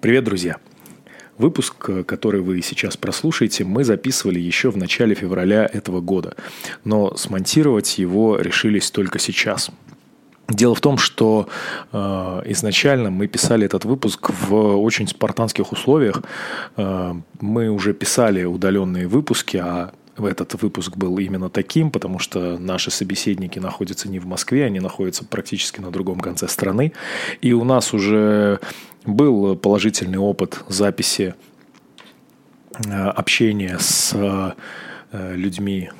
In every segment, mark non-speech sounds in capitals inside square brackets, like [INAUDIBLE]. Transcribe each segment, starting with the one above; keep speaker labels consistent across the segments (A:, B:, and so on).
A: Привет, друзья! Выпуск, который вы сейчас прослушаете, мы записывали еще в начале февраля этого года, но смонтировать его решились только сейчас. Дело в том, что э, изначально мы писали этот выпуск в очень спартанских условиях. Э, мы уже писали удаленные выпуски, а этот выпуск был именно таким, потому что наши собеседники находятся не в Москве, они находятся практически на другом конце страны. И у нас уже был положительный опыт записи э, общения с э, людьми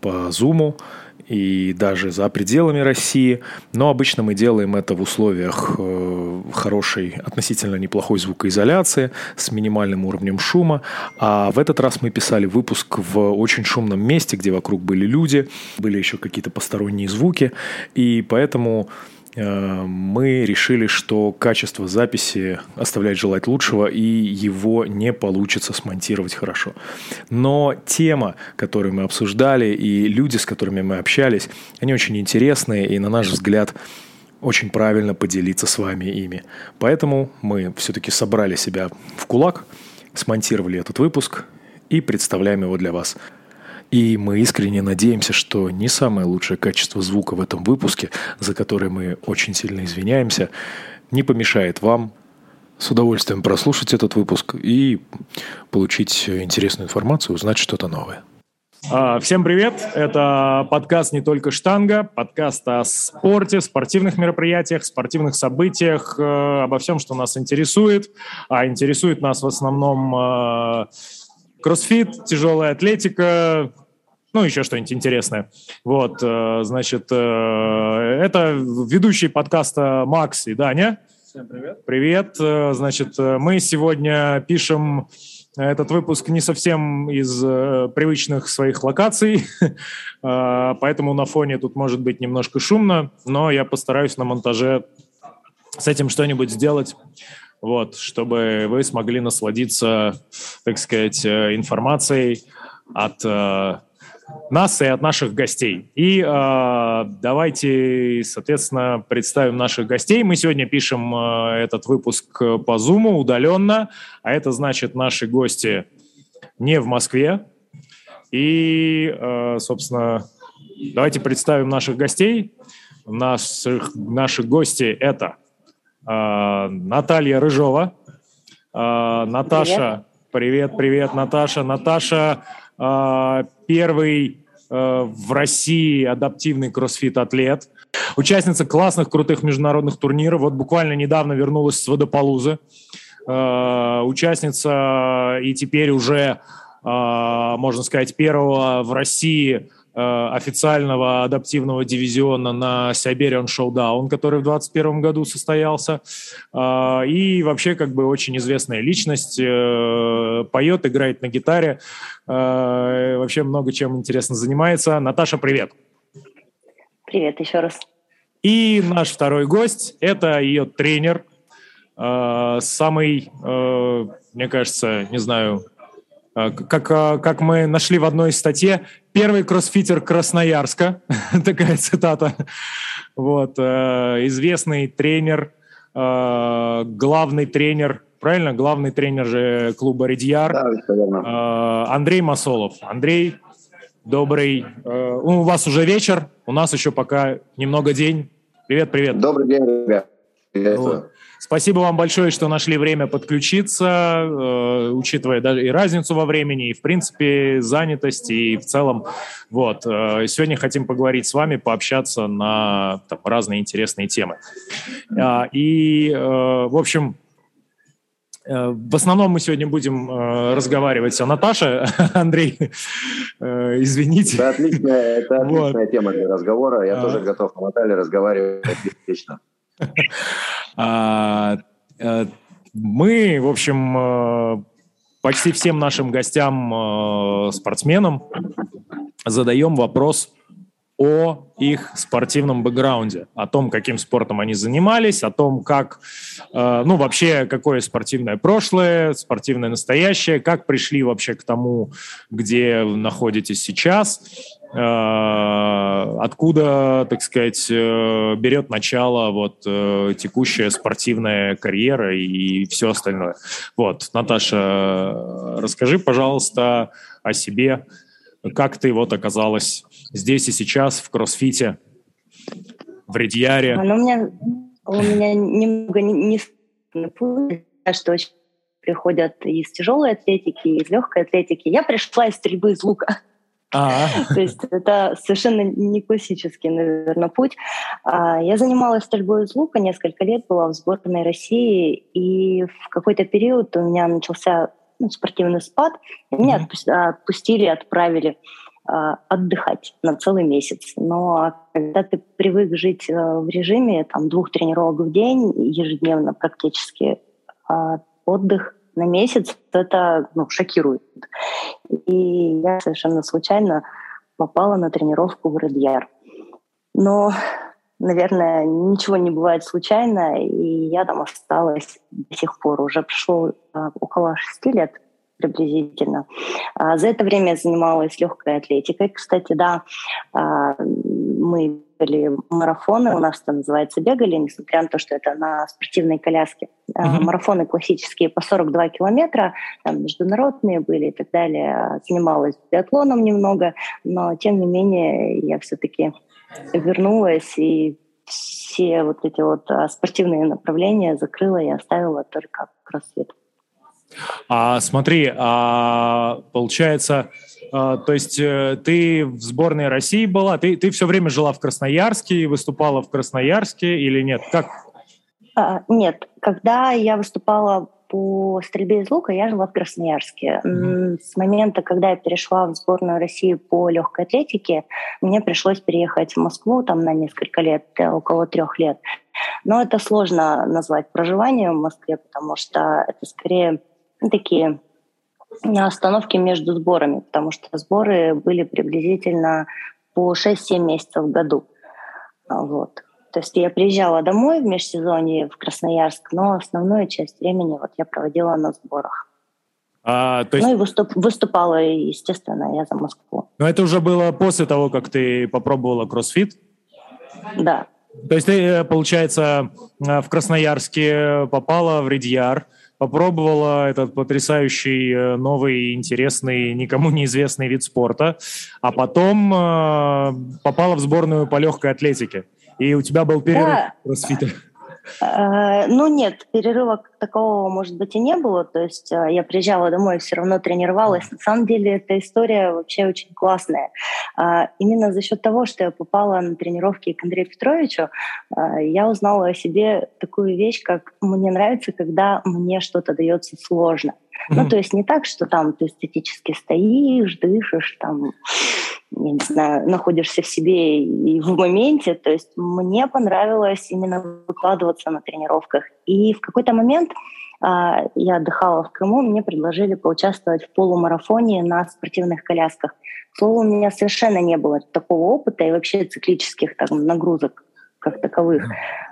A: по Zoom и даже за пределами России. Но обычно мы делаем это в условиях э, хорошей, относительно неплохой звукоизоляции, с минимальным уровнем шума. А в этот раз мы писали выпуск в очень шумном месте, где вокруг были люди, были еще какие-то посторонние звуки. И поэтому мы решили, что качество записи оставляет желать лучшего, и его не получится смонтировать хорошо. Но тема, которую мы обсуждали, и люди, с которыми мы общались, они очень интересные, и, на наш взгляд, очень правильно поделиться с вами ими. Поэтому мы все-таки собрали себя в кулак, смонтировали этот выпуск и представляем его для вас. И мы искренне надеемся, что не самое лучшее качество звука в этом выпуске, за которое мы очень сильно извиняемся, не помешает вам с удовольствием прослушать этот выпуск и получить интересную информацию, узнать что-то новое.
B: А, всем привет! Это подкаст «Не только штанга», подкаст о спорте, спортивных мероприятиях, спортивных событиях, э, обо всем, что нас интересует. А интересует нас в основном э, кроссфит, тяжелая атлетика, ну, еще что-нибудь интересное. Вот, э, значит, э, это ведущий подкаста Макс и Даня.
C: Всем привет.
B: Привет. Э, значит, мы сегодня пишем этот выпуск не совсем из привычных своих локаций, [LAUGHS] поэтому на фоне тут может быть немножко шумно, но я постараюсь на монтаже с этим что-нибудь сделать, вот, чтобы вы смогли насладиться, так сказать, информацией от нас и от наших гостей. И э, давайте, соответственно, представим наших гостей. Мы сегодня пишем э, этот выпуск по Zoom удаленно, а это значит, наши гости не в Москве. И, э, собственно, давайте представим наших гостей. Наших, наши гости это э, Наталья Рыжова, э, Наташа. Привет, привет, Наташа. Наташа а, первый а, в России адаптивный кроссфит-атлет, участница классных, крутых международных турниров. Вот буквально недавно вернулась с Водополузы. А, участница и теперь уже, можно сказать, первого в России Э, официального адаптивного дивизиона на Siberian Showdown, который в 2021 году состоялся. Э, и вообще как бы очень известная личность, э, поет, играет на гитаре, вообще много чем интересно занимается. Наташа, привет!
D: Привет еще раз.
B: И наш второй гость – это ее тренер, самый, мне кажется, не знаю, Э, как, э, как мы нашли в одной статье, первый кроссфитер Красноярска, [LAUGHS] такая цитата, вот, э, известный тренер, главный тренер, правильно, главный тренер же клуба «Редьяр», да, Андрей Масолов. Андрей, добрый, ну, у вас уже вечер, у нас еще пока немного день. Привет, привет.
C: Добрый день, ребят.
B: Вот. Спасибо вам большое, что нашли время подключиться, э, учитывая даже и разницу во времени, и, в принципе, занятость, и в целом. Вот. Э, сегодня хотим поговорить с вами, пообщаться на там, разные интересные темы. Э, и, э, в общем, э, в основном мы сегодня будем э, разговаривать о Наташе. [LAUGHS] Андрей, э, извините.
C: Да, отличная, это отличная вот. тема для разговора. Я а... тоже готов с Натальей разговаривать отлично. [LAUGHS]
B: А, э, мы, в общем, э, почти всем нашим гостям, э, спортсменам, задаем вопрос о их спортивном бэкграунде, о том, каким спортом они занимались, о том, как, ну, вообще, какое спортивное прошлое, спортивное настоящее, как пришли вообще к тому, где находитесь сейчас, откуда, так сказать, э, берет начало вот э, текущая спортивная карьера и все остальное. Вот, Наташа, расскажи, пожалуйста, о себе, как ты вот оказалась здесь и сейчас в кроссфите, в Редьяре?
D: Ну, у меня, у меня немного не, не что очень приходят из тяжелой атлетики, из легкой атлетики. Я пришла из стрельбы из лука. А. То есть это совершенно не классический, наверное, путь. А, я занималась стрельбой из лука несколько лет, была в сборной России, и в какой-то период у меня начался ну, спортивный спад, меня отпустили, отправили а, отдыхать на целый месяц. Но когда ты привык жить в режиме там, двух тренировок в день, ежедневно практически, отдых на месяц, это ну, шокирует. И я совершенно случайно попала на тренировку в Редьяр. Но, наверное, ничего не бывает случайно, и я там осталась до сих пор. Уже прошло а, около шести лет приблизительно. А за это время я занималась легкой атлетикой. Кстати, да, а, мы бегали марафоны, у нас это называется бегали, несмотря на то, что это на спортивной коляске. Uh-huh. Марафоны классические по 42 километра, там международные были и так далее. Занималась биатлоном немного, но тем не менее я все-таки вернулась и все вот эти вот спортивные направления закрыла и оставила только кроссфит.
B: А смотри, а, получается, а, то есть э, ты в сборной России была, ты, ты все время жила в Красноярске и выступала в Красноярске или нет? Как?
D: А, нет, когда я выступала по стрельбе из лука, я жила в Красноярске. Mm-hmm. С момента, когда я перешла в сборную России по легкой атлетике, мне пришлось переехать в Москву там на несколько лет, э, около трех лет. Но это сложно назвать проживанием в Москве, потому что это скорее такие остановки между сборами, потому что сборы были приблизительно по 6-7 месяцев в году. А, вот. То есть я приезжала домой в межсезонье в Красноярск, но основную часть времени вот я проводила на сборах. А, то есть... Ну и выступ, выступала, естественно, я за Москву.
B: Но это уже было после того, как ты попробовала кроссфит?
D: Да.
B: То есть ты, э, получается, э, в Красноярске попала в Редьяр, попробовала этот потрясающий э, новый, интересный, никому [LAUGHS] неизвестный вид спорта, а потом э, попала в сборную по легкой атлетике. И у тебя был перерыв да. кроссфита.
D: Э, ну нет, перерыва такого, может быть, и не было. То есть э, я приезжала домой и все равно тренировалась. На самом деле эта история вообще очень классная. А, именно за счет того, что я попала на тренировки к Андрею Петровичу, э, я узнала о себе такую вещь, как мне нравится, когда мне что-то дается сложно. Ну, то есть не так, что там ты эстетически стоишь, дышишь, там не знаю, находишься в себе и в моменте. То есть мне понравилось именно выкладываться на тренировках. И в какой-то момент а, я отдыхала в Крыму, мне предложили поучаствовать в полумарафоне на спортивных колясках. Слово у меня совершенно не было такого опыта и вообще циклических там, нагрузок как таковых.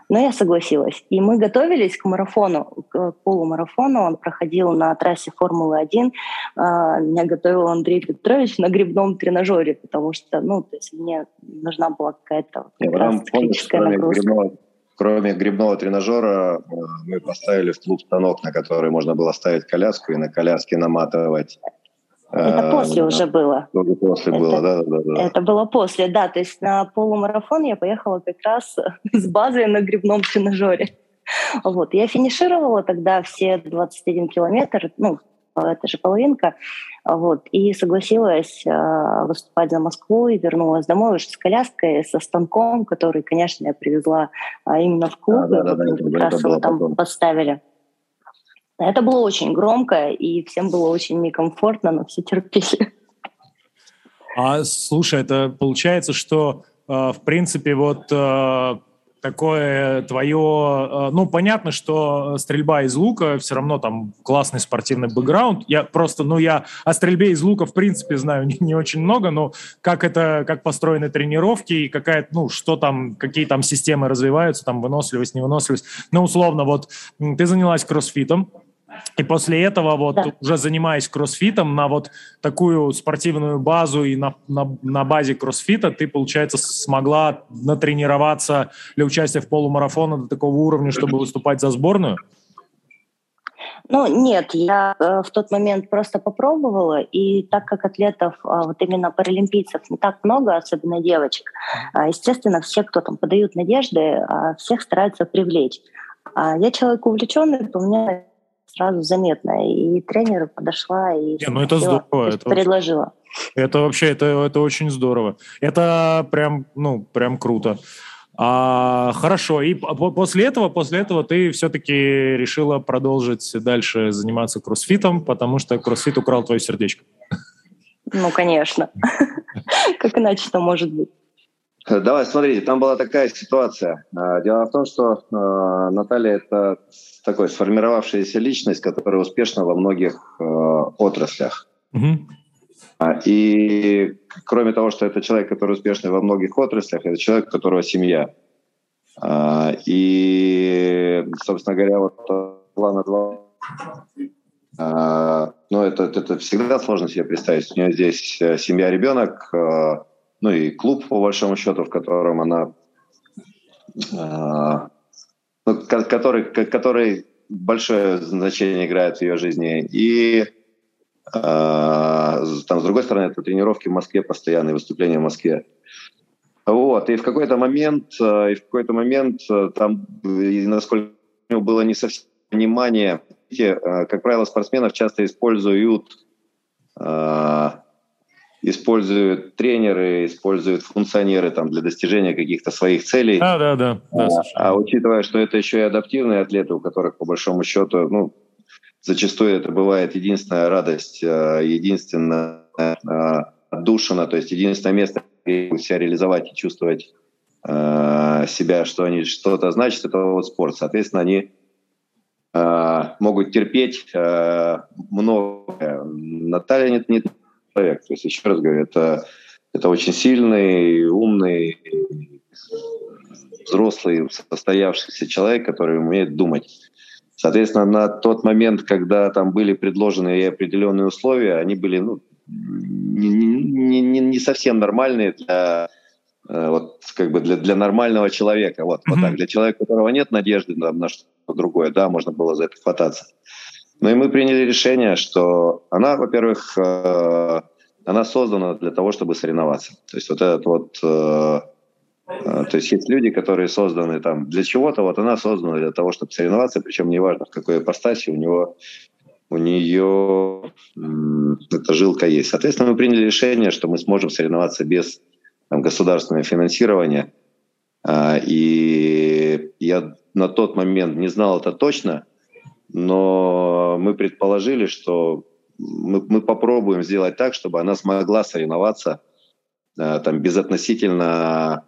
D: Но я согласилась. И мы готовились к марафону, к полумарафону. Он проходил на трассе Формулы-1. А, меня готовил Андрей Петрович на грибном тренажере, потому что, ну, то есть мне нужна была какая-то
C: циклическая нагрузка. Грибного, кроме грибного тренажера э, мы поставили в клуб станок, на который можно было ставить коляску и на коляске наматывать
D: это а, после уже было.
C: После это, было, да, да, да.
D: Это было после, да. То есть на полумарафон я поехала как раз [LAUGHS] с базой на грибном тренажере. Вот. Я финишировала тогда все 21 километр, ну, это же половинка, вот, и согласилась э, выступать за Москву и вернулась домой уже с коляской, со станком, который, конечно, я привезла э, именно в клуб, да, да, да, как раз его там потом. поставили. Это было очень громко, и всем было очень некомфортно, но все терпели.
B: А слушай, это получается, что э, в принципе вот э, такое твое, э, ну понятно, что стрельба из лука все равно там классный спортивный бэкграунд. Я просто, ну я о стрельбе из лука в принципе знаю [LAUGHS] не, не очень много, но как это, как построены тренировки и какая, ну что там, какие там системы развиваются, там выносливость, невыносливость. Ну условно, вот ты занялась кроссфитом, И после этого, вот да. уже занимаясь кроссфитом, на вот такую спортивную базу и на, на, на базе кроссфита ты, получается, смогла натренироваться для участия в полумарафоне до такого уровня, чтобы выступать за сборную?
D: Ну, нет, я э, в тот момент просто попробовала, и так как атлетов, э, вот именно паралимпийцев, не так много, особенно девочек, э, естественно, все, кто там подают надежды, э, всех стараются привлечь. А я человек увлеченный, у меня сразу заметно. И тренеру подошла и
B: Не, ну это здорово. Это
D: предложила.
B: Это вообще, это, это очень здорово. Это прям, ну, прям круто. А, хорошо. И после этого, после этого ты все-таки решила продолжить дальше заниматься кроссфитом, потому что кроссфит украл твое сердечко.
D: Ну, конечно. [LAUGHS] Как иначе-то может быть?
C: Давай, смотрите, там была такая ситуация. А, дело в том, что а, Наталья – это такой сформировавшаяся личность, которая успешна во многих а, отраслях. Угу. И кроме того, что это человек, который успешный во многих отраслях, это человек, у которого семья. И, собственно говоря, вот плана два ну, это, это всегда сложно себе представить. У нее здесь э, семья, ребенок, ну и клуб, по большому счету, в котором она, э, который, который большое значение играет в ее жизни. И э, там, с другой стороны, это тренировки в Москве, постоянные выступления в Москве. Вот, и в какой-то момент, и в какой-то момент там, насколько было не совсем внимание, как правило, спортсменов часто используют используют тренеры, используют функционеры там, для достижения каких-то своих целей.
B: Да, да, да. да
C: а, а учитывая, что это еще и адаптивные атлеты, у которых, по большому счету, ну, зачастую это бывает единственная радость, э, единственная э, душина, то есть единственное место, где себя реализовать и чувствовать э, себя, что они что-то значит, это вот спорт. Соответственно, они могут терпеть много. Наталья не, не человек. То есть, еще раз говорю, это, это очень сильный, умный, взрослый, состоявшийся человек, который умеет думать. Соответственно, на тот момент, когда там были предложены и определенные условия, они были ну, не, не, не, совсем нормальные для э, вот как бы для, для нормального человека. Вот, mm-hmm. вот так. Для человека, у которого нет надежды на, на что-то другое, да, можно было за это хвататься. Ну и мы приняли решение, что она, во-первых, э, она создана для того, чтобы соревноваться. То есть вот этот вот, э, э, то есть есть люди, которые созданы там для чего-то, вот она создана для того, чтобы соревноваться, причем неважно в какой ипостаси у него у нее эта жилка есть. Соответственно, мы приняли решение, что мы сможем соревноваться без там, государственного финансирования. А, и я на тот момент не знал это точно, но мы предположили, что мы, мы попробуем сделать так, чтобы она смогла соревноваться э, там безотносительно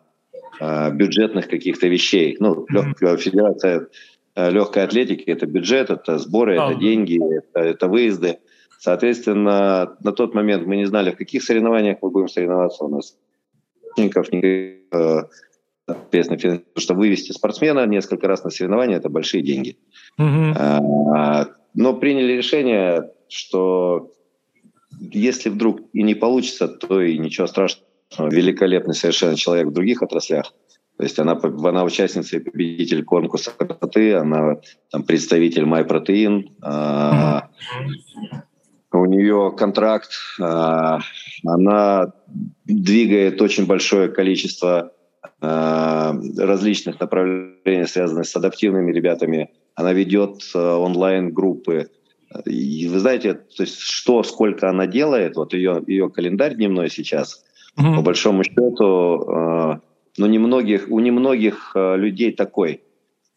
C: э, бюджетных каких-то вещей. Ну, легкая федерация э, легкой атлетики – это бюджет, это сборы, это деньги, это, это выезды. Соответственно, на тот момент мы не знали, в каких соревнованиях мы будем соревноваться. У нас никаких, соответственно, что вывести спортсмена несколько раз на соревнования – это большие деньги. Mm-hmm. Но приняли решение, что если вдруг и не получится, то и ничего страшного. Великолепный совершенно человек в других отраслях. То есть она, она участница и победитель конкурса красоты, она там, представитель MyProtein. А, у нее контракт, а, она двигает очень большое количество а, различных направлений, связанных с адаптивными ребятами. Она ведет а, онлайн-группы. И вы знаете, то есть что, сколько она делает, вот ее, ее календарь дневной сейчас, mm-hmm. по большому счету, э, ну, немногих, у немногих э, людей такой.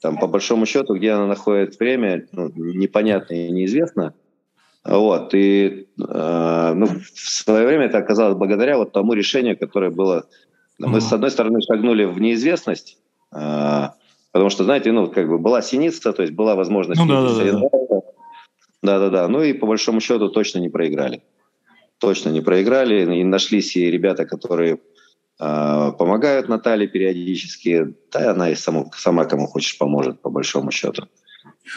C: Там, по большому счету, где она находит время, ну, непонятно и неизвестно. Вот, и э, ну, в свое время это оказалось благодаря вот тому решению, которое было... Мы, с одной стороны, шагнули в неизвестность, э, потому что, знаете, ну, как бы была синица, то есть была возможность... Ну, да, да, да. Да-да-да. Ну и по большому счету точно не проиграли. Точно не проиграли. И нашлись и ребята, которые э, помогают Наталье периодически. Да, она и сама, сама кому хочешь поможет, по большому счету.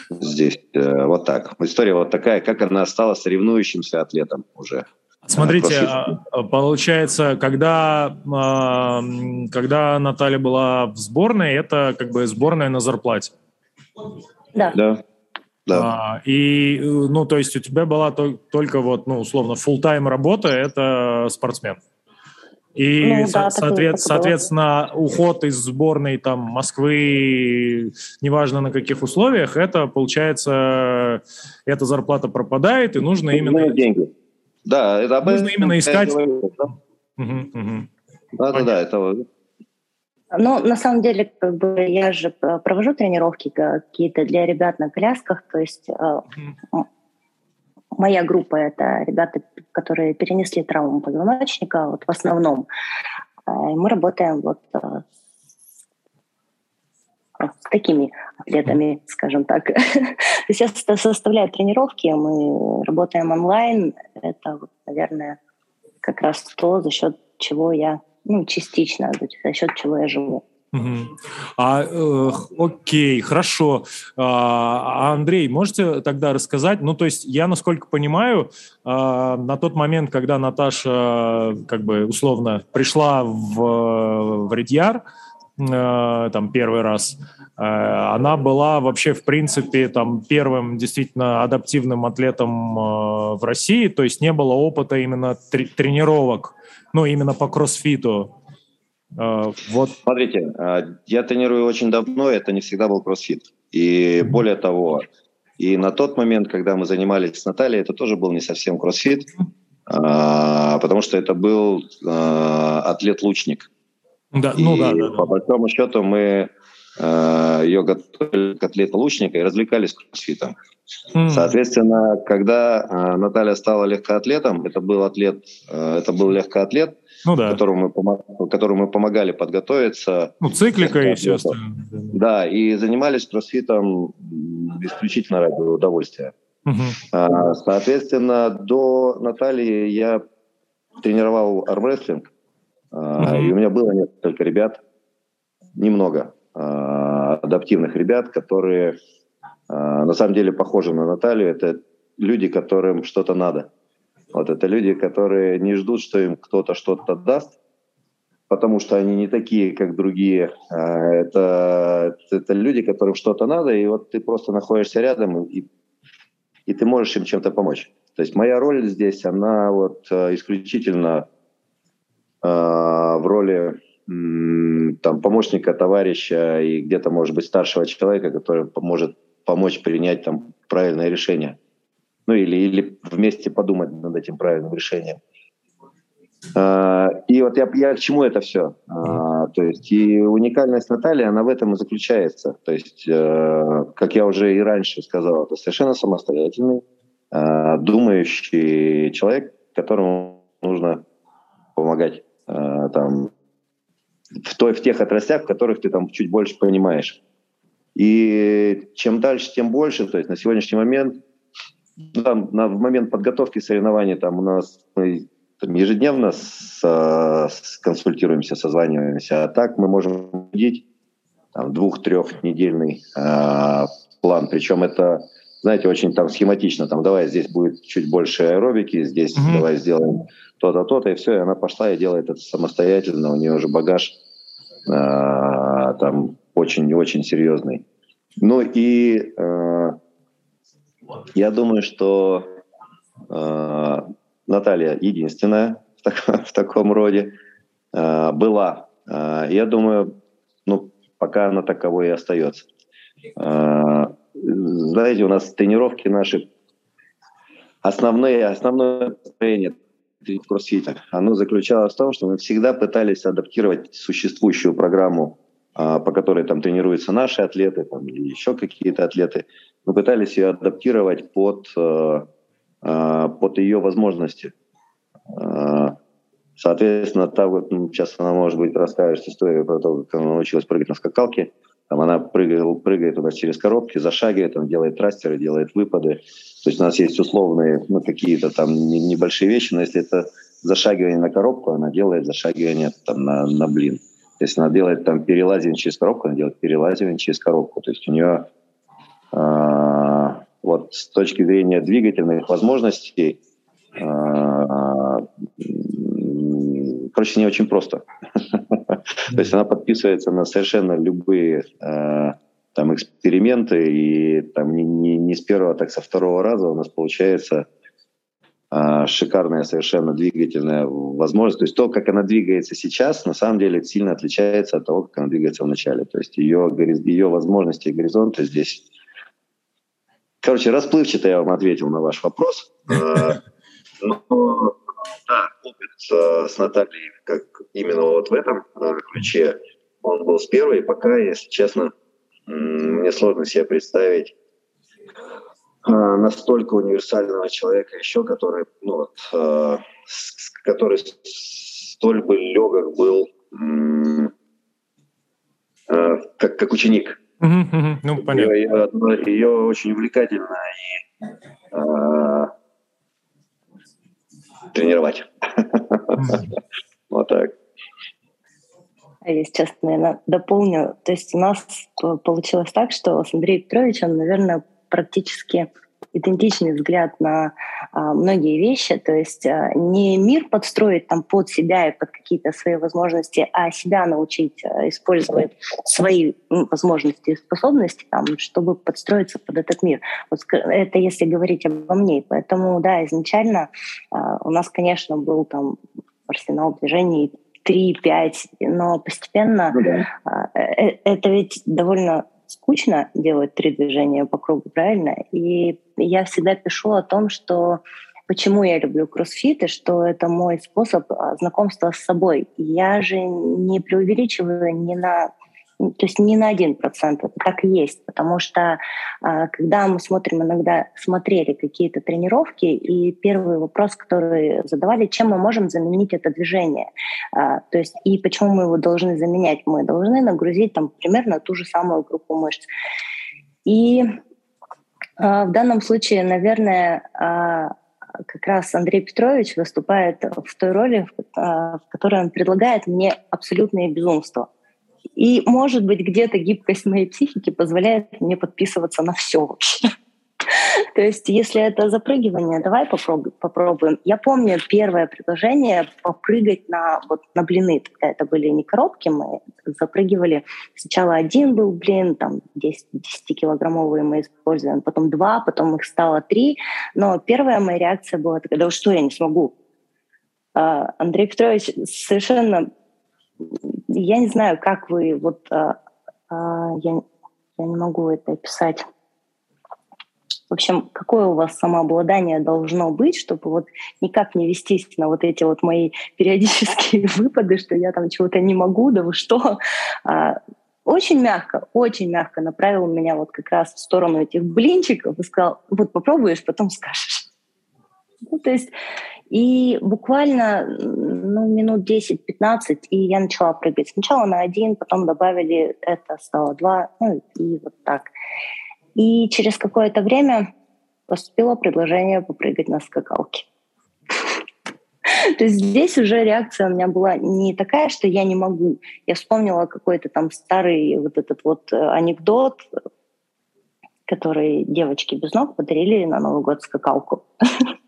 C: здесь э, вот так. История вот такая, как она стала соревнующимся атлетом уже.
B: Смотрите, а, а, получается, когда, а, когда Наталья была в сборной, это как бы сборная на зарплате.
D: Да.
C: Да. Да.
B: А, и, ну, то есть у тебя была только вот, ну, условно, full тайм работа, это спортсмен. И, ну, да, соответ, соответственно, уход из сборной там Москвы, неважно на каких условиях, это, получается, эта зарплата пропадает, и нужно именно...
C: деньги. Да, это
B: нужно именно искать...
C: Да-да-да, это
D: ну, на самом деле, как бы я же провожу тренировки какие-то для ребят на колясках, то есть mm-hmm. моя группа — это ребята, которые перенесли травму позвоночника, вот в основном. Э, мы работаем вот э, с такими атлетами, скажем так. [LAUGHS] Я составляю тренировки, мы работаем онлайн. Это, наверное, как раз то, за счет чего я ну, частично, за счет чего я живу.
B: Угу. А, э, окей, хорошо. А, Андрей, можете тогда рассказать? Ну, то есть я, насколько понимаю, а, на тот момент, когда Наташа, как бы условно, пришла в, в Редьяр, а, там первый раз, а, она была вообще, в принципе, там первым действительно адаптивным атлетом а, в России, то есть не было опыта именно тренировок ну, именно по кроссфиту?
C: Вот. Смотрите, я тренирую очень давно, это не всегда был кроссфит. И более того, и на тот момент, когда мы занимались с Натальей, это тоже был не совсем кроссфит, потому что это был атлет-лучник.
B: Да, ну и да, да, да.
C: По большому счету мы ее готовили к атлету-лучника и развлекались кроссфитом. Mm. Соответственно, когда э, Наталья стала легкоатлетом, это был атлет, э, это был легкоатлет, ну, да. которому, мы, которому мы помогали подготовиться.
B: Ну, циклика и все остальное.
C: Да, и занимались кроссфитом исключительно ради удовольствия. Uh-huh. Соответственно, до Натальи я тренировал армрестлинг, uh-huh. и у меня было несколько ребят, немного, адаптивных ребят, которые а, на самом деле похожи на Наталью. Это люди, которым что-то надо. Вот это люди, которые не ждут, что им кто-то что-то даст, потому что они не такие, как другие. Это, это люди, которым что-то надо, и вот ты просто находишься рядом, и, и ты можешь им чем-то помочь. То есть моя роль здесь, она вот исключительно э, в роли там, помощника, товарища и где-то, может быть, старшего человека, который поможет помочь принять там правильное решение. Ну или, или вместе подумать над этим правильным решением. А, и вот я, я к чему это все? А, то есть и уникальность Натальи, она в этом и заключается. То есть, э, как я уже и раньше сказал, это совершенно самостоятельный, э, думающий человек, которому нужно помогать э, там, в, той, в тех отраслях, в которых ты там чуть больше понимаешь. И чем дальше, тем больше. То есть на сегодняшний момент, ну, там, на, в момент подготовки соревнований там у нас мы там, ежедневно с, с, консультируемся, созваниваемся. А так мы можем видеть двух-трехнедельный э, план. Причем это, знаете, очень там схематично. Там, давай здесь будет чуть больше аэробики, здесь mm-hmm. давай сделаем то-то, то-то, и все. И она пошла и делает это самостоятельно. У нее уже багаж э, там очень-очень серьезный. Ну и э, я думаю, что э, Наталья единственная в, так, [LAUGHS] в таком роде э, была. Э, я думаю, ну, пока она таковой и остается. Э, знаете, у нас тренировки наши основные, основное настроение в кроссфите, оно заключалось в том, что мы всегда пытались адаптировать существующую программу а, по которой там тренируются наши атлеты там, или еще какие-то атлеты, мы пытались ее адаптировать под, э, э, под ее возможности. Соответственно, та вот, ну, сейчас она, может быть, расскажет историю про то, как она научилась прыгать на скакалке. Там она прыгает, прыгает у нас через коробки, зашагивает, там, делает трастеры, делает выпады. То есть у нас есть условные, ну, какие-то там небольшие вещи, но если это зашагивание на коробку, она делает зашагивание там, на, на блин. Если она делает там перелазивание через коробку, она делает перелазивание через коробку. То есть у нее Вот с точки зрения двигательных возможностей, короче, не очень просто. [LAUGHS] То есть она подписывается на совершенно любые там эксперименты, и там не, не, не с первого, так со второго раза у нас получается э, шикарная совершенно двигательная возможность. То есть то, как она двигается сейчас, на самом деле сильно отличается от того, как она двигается в начале. То есть ее, ее возможности и горизонты здесь... Короче, расплывчато я вам ответил на ваш вопрос. А, но, да, опыт с Натальей, как именно вот в этом ключе, он был с первой, пока, если честно, мне сложно себе представить а, настолько универсального человека еще, который, ну, вот, э, который столь бы легок был, э, как, как ученик. Ну, понятно. Ее, ее, ее очень увлекательно и э, тренировать. Вот так.
D: Я сейчас, наверное, дополню. То есть у нас получилось так, что с Андреем Петровичем, наверное, практически идентичный взгляд на а, многие вещи, то есть а, не мир подстроить там под себя и под какие-то свои возможности, а себя научить а, использовать свои возможности и способности, там, чтобы подстроиться под этот мир. Вот это если говорить обо мне. Поэтому, да, изначально у нас, конечно, был там арсенал движений 3-5, но постепенно ну, да. Э, э, это ведь довольно скучно делать три движения по кругу, правильно? И я всегда пишу о том, что почему я люблю кроссфит, и что это мой способ а, знакомства с собой. Я же не преувеличиваю ни на то есть не на один процент, это так и есть, потому что а, когда мы смотрим, иногда смотрели какие-то тренировки, и первый вопрос, который задавали, чем мы можем заменить это движение, а, то есть и почему мы его должны заменять, мы должны нагрузить там примерно ту же самую группу мышц. И а, в данном случае, наверное, как раз Андрей Петрович выступает в той роли, в которой он предлагает мне абсолютное безумство. И, может быть, где-то гибкость моей психики позволяет мне подписываться на все вообще. [LAUGHS] То есть, если это запрыгивание, давай попробуем. Я помню первое предложение попрыгать на, вот, на блины. Тогда это были не коробки, мы запрыгивали. Сначала один был блин, там 10, 10-килограммовые мы используем, потом два, потом их стало три. Но первая моя реакция была такая, да что, я не смогу. А, Андрей Петрович совершенно я не знаю, как вы, вот а, а, я, я не могу это описать. В общем, какое у вас самообладание должно быть, чтобы вот никак не вестись на вот эти вот мои [LAUGHS] периодические [LAUGHS] выпады, что я там чего-то не могу, да вы что. А, очень мягко, очень мягко направил меня вот как раз в сторону этих блинчиков и сказал, вот попробуешь, потом скажешь. Ну, то есть и буквально ну, минут 10-15, и я начала прыгать. Сначала на один, потом добавили это, стало два, ну и вот так. И через какое-то время поступило предложение попрыгать на скакалке. [LAUGHS] То есть здесь уже реакция у меня была не такая, что я не могу. Я вспомнила какой-то там старый вот этот вот э, анекдот, который девочки без ног подарили на Новый год скакалку. [LAUGHS]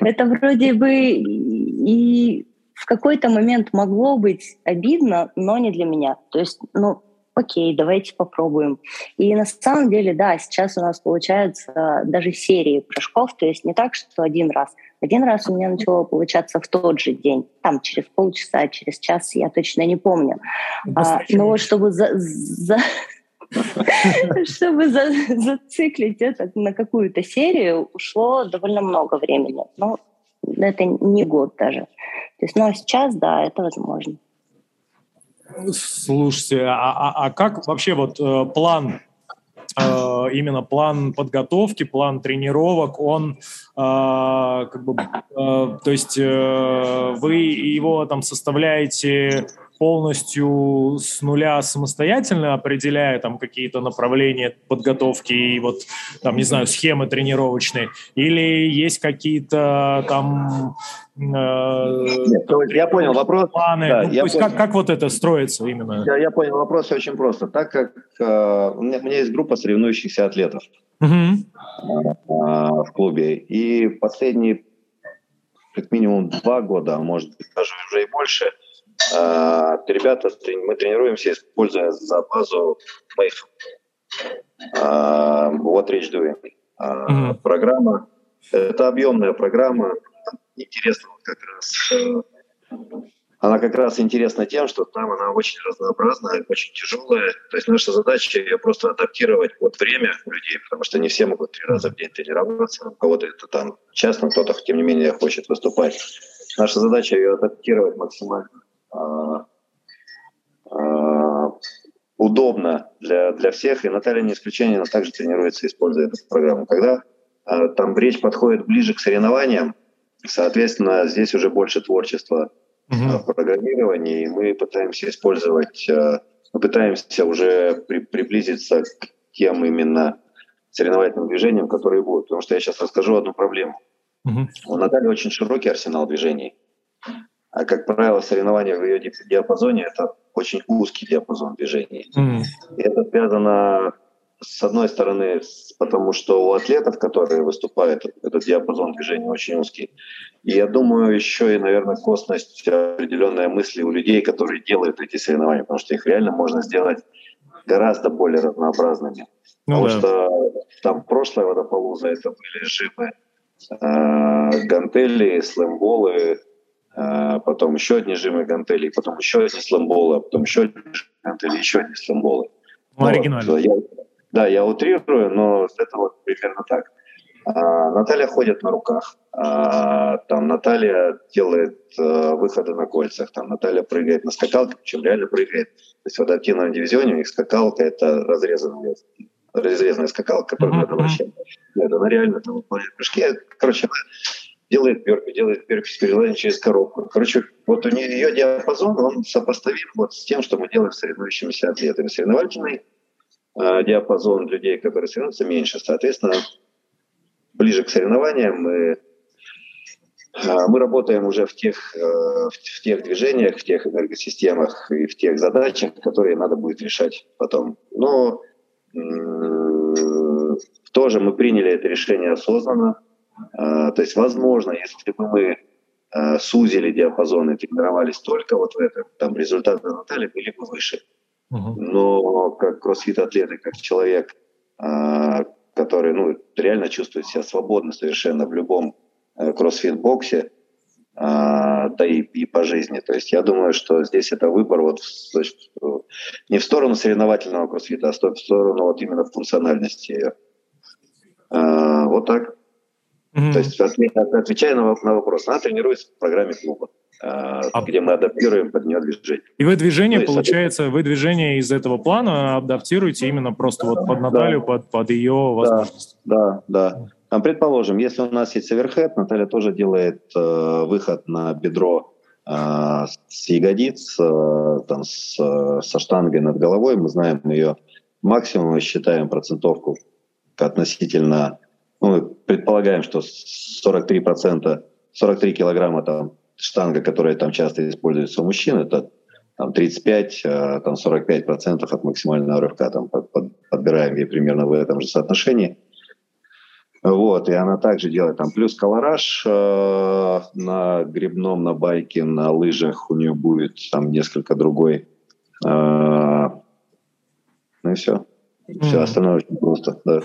D: Это вроде бы и в какой-то момент могло быть обидно, но не для меня. То есть, ну, окей, давайте попробуем. И на самом деле, да, сейчас у нас получается даже серии прыжков, то есть не так, что один раз. Один раз у меня начало получаться в тот же день, там через полчаса, через час, я точно не помню. А, но чтобы за, за, [LAUGHS] Чтобы зациклить это на какую-то серию, ушло довольно много времени. Но это не год даже. То есть, но сейчас, да, это возможно.
B: Слушайте, а, а, а как вообще вот э, план э, именно план подготовки, план тренировок, он э, как бы, э, то есть э, вы его там составляете полностью с нуля самостоятельно, определяя там какие-то направления подготовки и вот там, не знаю, схемы тренировочные, или есть какие-то там
C: э, Нет, я понял вопрос.
B: Планы. Да, ну, то есть как, как вот это строится именно?
C: Я, я понял вопрос очень просто. Так как э, у, меня, у меня есть группа соревнующихся атлетов угу. э, в клубе, и последние как минимум два года, а может быть даже уже и больше – ребята, мы тренируемся, используя за базу моих What Rich Doing. mm-hmm. Программа, это объемная программа, интересна как раз э, она как раз интересна тем, что там она очень разнообразная, очень тяжелая. То есть наша задача ее просто адаптировать под время людей, потому что не все могут три раза в день тренироваться. У кого-то это там частно, кто-то, тем не менее, хочет выступать. Наша задача ее адаптировать максимально а, а, удобно для, для всех, и Наталья не исключение, она также тренируется, используя эту программу. Когда а, там речь подходит ближе к соревнованиям, соответственно, здесь уже больше творчества в программировании, и мы пытаемся использовать, мы пытаемся уже при, приблизиться к тем именно соревновательным движениям, которые будут. Потому что я сейчас расскажу одну проблему. Uh-huh. У Натальи очень широкий арсенал движений. А, как правило, соревнования в ее диапазоне – это очень узкий диапазон движений. Mm. И это связано, с одной стороны, потому что у атлетов, которые выступают, этот диапазон движения очень узкий. И я думаю, еще и, наверное, косность определенная мысли у людей, которые делают эти соревнования, потому что их реально можно сделать гораздо более разнообразными. Ну, потому да. что там прошлое водополуза это были жимы, э, гантели, слэмболы, потом еще одни жимы гантелей, потом еще одни слэмболы, а потом еще одни гантели, еще одни слэмболы.
B: Ну, оригинально.
C: Я, да, я утрирую, но это вот примерно так. А, Наталья ходит на руках, а, там Наталья делает а, выходы на кольцах, там Наталья прыгает на скакалке, причем реально прыгает. То есть в адаптивном дивизионе у них скакалка – это разрезанная, разрезанная скакалка, надо вращать. Нет, она реально там выполняет прыжки. Короче, делает перки, делает перки с переладием через коробку. Короче, вот у нее ее диапазон, он сопоставим вот с тем, что мы делаем с соревнующимися атлетами. Соревновательный э, диапазон людей, которые соревнуются, меньше. Соответственно, ближе к соревнованиям мы, э, мы работаем уже в тех, э, в тех движениях, в тех энергосистемах и в тех задачах, которые надо будет решать потом. Но тоже мы приняли это решение осознанно, то есть, возможно, если бы мы а, сузили диапазон и тренировались только вот в этом, там результаты Натальи были бы выше. Но как кроссфит-атлет как человек, а, который ну, реально чувствует себя свободно совершенно в любом кроссфит-боксе, да и, и по жизни. То есть я думаю, что здесь это выбор вот есть, не в сторону соревновательного кроссфита, а в сторону вот именно функциональности. Вот так. Mm-hmm. То есть, отвечая на, на вопрос, она тренируется в программе клуба, а, а... где мы адаптируем под нее движение.
B: И вы движение, ну, получается, вы движение из этого плана адаптируете именно просто вот под Наталью, да. под, под ее возможности?
C: Да, да, да. Там, предположим, если у нас есть оверхед, Наталья тоже делает э, выход на бедро э, с ягодиц, э, там, с, э, со штангой над головой. Мы знаем ее максимум, мы считаем процентовку относительно ну, предполагаем, что 43%, 43 килограмма там штанга, которая там часто используется у мужчин, это там 35, а, там 45 процентов от максимального рывка там под, под, подбираем ей примерно в этом же соотношении. Вот, и она также делает там плюс колораж э, на грибном, на байке, на лыжах у нее будет там несколько другой. Э, ну и все. Все остальное очень просто, да.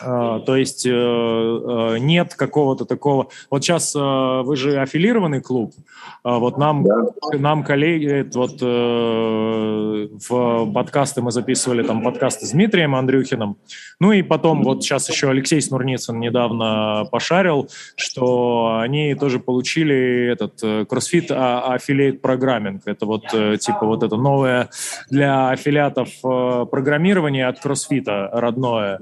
B: То есть э, э, нет какого-то такого... Вот сейчас э, вы же аффилированный клуб. А вот нам, да. нам коллеги, вот в подкасты мы записывали там подкасты с Дмитрием Андрюхиным. Ну и потом вот сейчас еще Алексей Снурницын недавно пошарил, что они тоже получили этот CrossFit Affiliate программинг. Это вот типа вот это новое для аффилиатов программирование от CrossFit родное.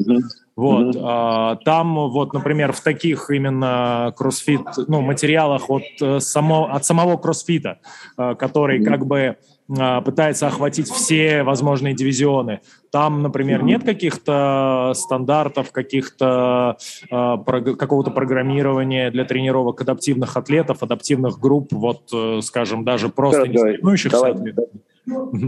B: Вот, mm-hmm. а, там вот, например, в таких именно кроссфит, ну, материалах от, э, само, от самого кроссфита, а, который mm-hmm. как бы а, пытается охватить все возможные дивизионы. Там, например, нет каких-то стандартов, каких-то а, какого-то программирования для тренировок адаптивных атлетов, адаптивных групп, вот, э, скажем, даже просто да, не соревнующихся атлетов.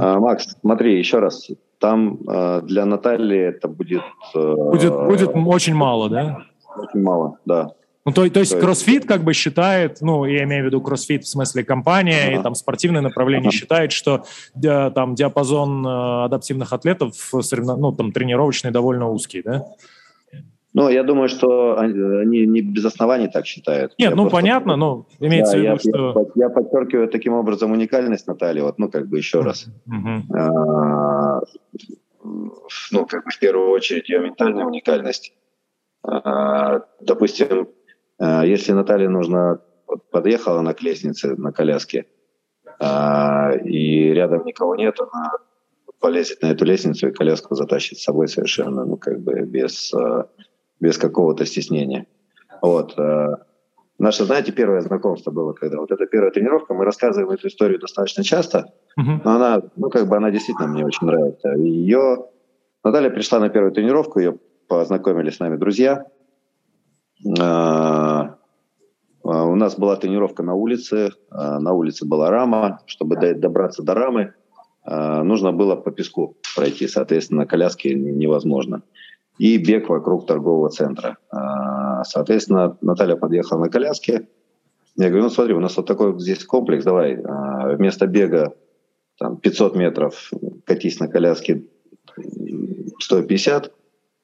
C: А, Макс, смотри, еще раз. Там э, для Натальи это будет...
B: Э, будет, будет очень мало, да?
C: Очень мало, да.
B: Ну, то, то есть CrossFit как бы считает, ну, я имею в виду CrossFit в смысле компания ага. и там спортивное направление ага. считает, что ди, там диапазон э, адаптивных атлетов, соревнов... ну, там тренировочный довольно узкий, да?
C: Ну, я думаю, что они не без оснований так считают.
B: Нет, я ну просто... понятно, но имеется да, в виду,
C: я, что... Я, я подчеркиваю таким образом уникальность Натальи, вот, ну, как бы еще раз. Uh-huh. А, ну, как бы в первую очередь ее ментальная уникальность. А, допустим, а, если Наталье нужно... Вот подъехала она к лестнице на коляске, а, и рядом никого нет, она полезет на эту лестницу и коляску затащит с собой совершенно, ну, как бы без без какого-то стеснения. Вот. Э, наше, знаете, первое знакомство было, когда вот эта первая тренировка, мы рассказываем эту историю достаточно часто, но она, ну, как бы она действительно мне очень нравится. Ее, Наталья пришла на первую тренировку, ее познакомили с нами друзья. Э, у нас была тренировка на улице, э, на улице была рама. Чтобы добраться до рамы, нужно было по песку пройти, соответственно, на коляске невозможно и бег вокруг торгового центра. А, соответственно, Наталья подъехала на коляске. Я говорю, ну смотри, у нас вот такой здесь комплекс, давай а, вместо бега там 500 метров катись на коляске 150,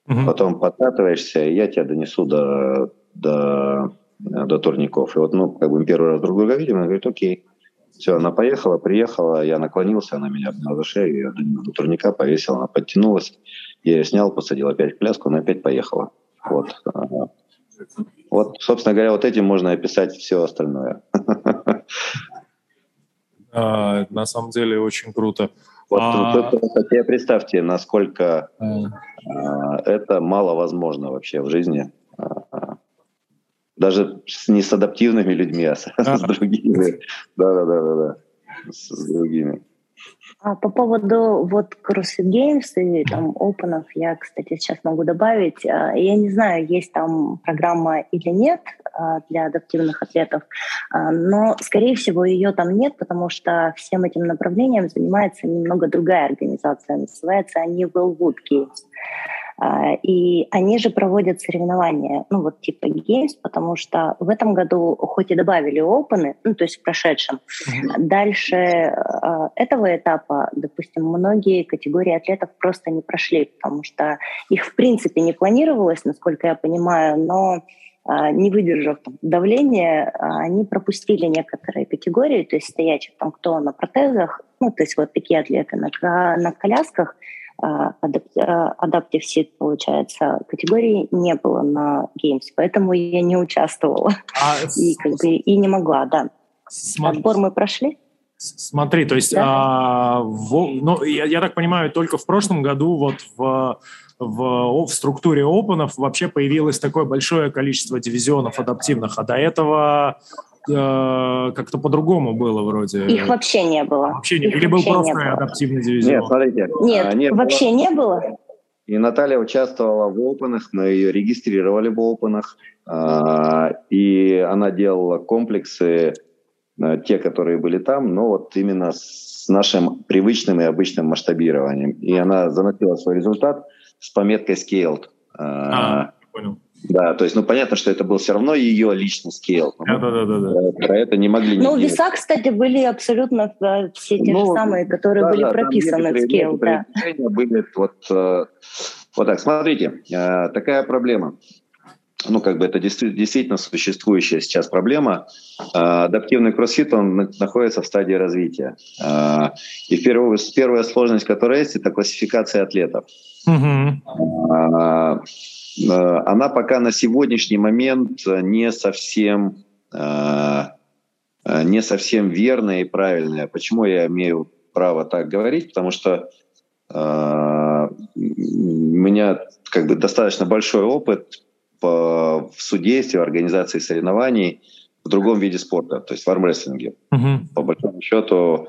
C: угу. потом подкатываешься, и я тебя донесу до, до, до турников. И вот, ну, как бы мы первый раз друг друга видим, она говорит, окей. Все, она поехала, приехала, я наклонился, она меня обняла за шею, я до турника повесил, она подтянулась. Я ее снял, посадил опять в пляску, она опять поехала. Вот. Вот, собственно говоря, вот этим можно описать все остальное.
B: А, на самом деле очень круто.
C: Вот, а... Хотя представьте, насколько а, это маловозможно вообще в жизни. А, даже с, не с адаптивными людьми, а с, а. с другими. Да-да-да. С другими.
D: А по поводу вот CrossFit Games и там Open, я, кстати, сейчас могу добавить. А, я не знаю, есть там программа или нет а, для адаптивных атлетов, а, но, скорее всего, ее там нет, потому что всем этим направлением занимается немного другая организация. Называется они Wellwood Games. А, и они же проводят соревнования, ну вот типа Games, потому что в этом году хоть и добавили опены, ну то есть в прошедшем, mm-hmm. дальше а, этого этапа, допустим, многие категории атлетов просто не прошли, потому что их в принципе не планировалось, насколько я понимаю, но а, не выдержав там, давления, они пропустили некоторые категории, то есть стоячих там кто на протезах, ну то есть вот такие атлеты на, на колясках, Adaptive Seed, получается, категории не было на Games, поэтому я не участвовала а, [LAUGHS] и, как бы, и не могла, да. Смотри, Отбор мы прошли.
B: Смотри, то есть, да? а, в, ну, я, я так понимаю, только в прошлом году вот в, в, в структуре опенов вообще появилось такое большое количество дивизионов адаптивных, а до этого э, как-то по-другому было вроде.
D: Их вообще не было.
B: Вообще не, Их или был просто адаптивный дивизион?
C: Нет, смотрите.
D: Нет, а, нет вообще было. не было.
C: И Наталья участвовала в опенах, мы ее регистрировали в опенах, а, и она делала комплексы, а, те, которые были там, но вот именно с нашим привычным и обычным масштабированием. И она заносила свой результат с пометкой scaled.
B: А, понял.
C: Да, то есть, ну, понятно, что это был все равно ее личный скейл.
B: Да, да, да, да.
C: Про это не могли
D: Ну, веса, кстати, были абсолютно э, все те ну, же самые, которые да, были да, прописаны в скейл. Да.
C: Были вот, э, вот так, смотрите, э, такая проблема. Ну, как бы это действительно существующая сейчас проблема. Адаптивный кроссфит, он находится в стадии развития. И первая, первая сложность, которая есть, это классификация атлетов. Угу. Э, она пока на сегодняшний момент не совсем, э, э, не совсем верная и правильная. Почему я имею право так говорить? Потому что у меня как бы достаточно большой опыт по, в судействе, в организации соревнований в другом виде спорта, то есть в армрестлинге. Uh-huh. По большому счету,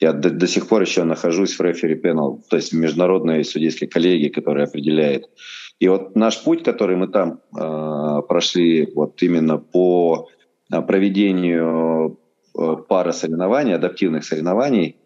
C: я до, до сих пор еще нахожусь в рефери пенал, то есть в международной судейской коллегии, которая определяет. И вот наш путь, который мы там э, прошли, вот именно по э, проведению э, пара соревнований, адаптивных соревнований,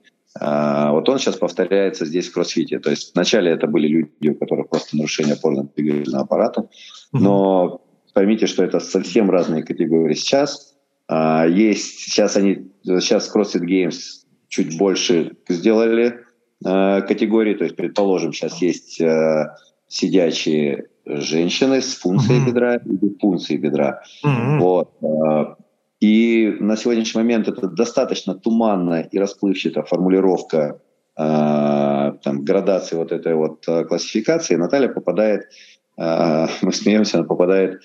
C: э, вот он сейчас повторяется здесь в кроссфите. То есть вначале это были люди, у которых просто нарушение опорно-двигательного аппарата, но поймите, что это совсем разные категории. Сейчас э, есть, сейчас они, сейчас CrossFit Games чуть больше сделали э, категории. То есть, предположим, сейчас есть э, сидячие женщины с функцией mm-hmm. бедра или функцией бедра. Mm-hmm. Вот. Э, и на сегодняшний момент это достаточно туманная и расплывчатая формулировка э, там, градации вот этой вот э, классификации. Наталья попадает, [LAUGHS] мы смеемся, она попадает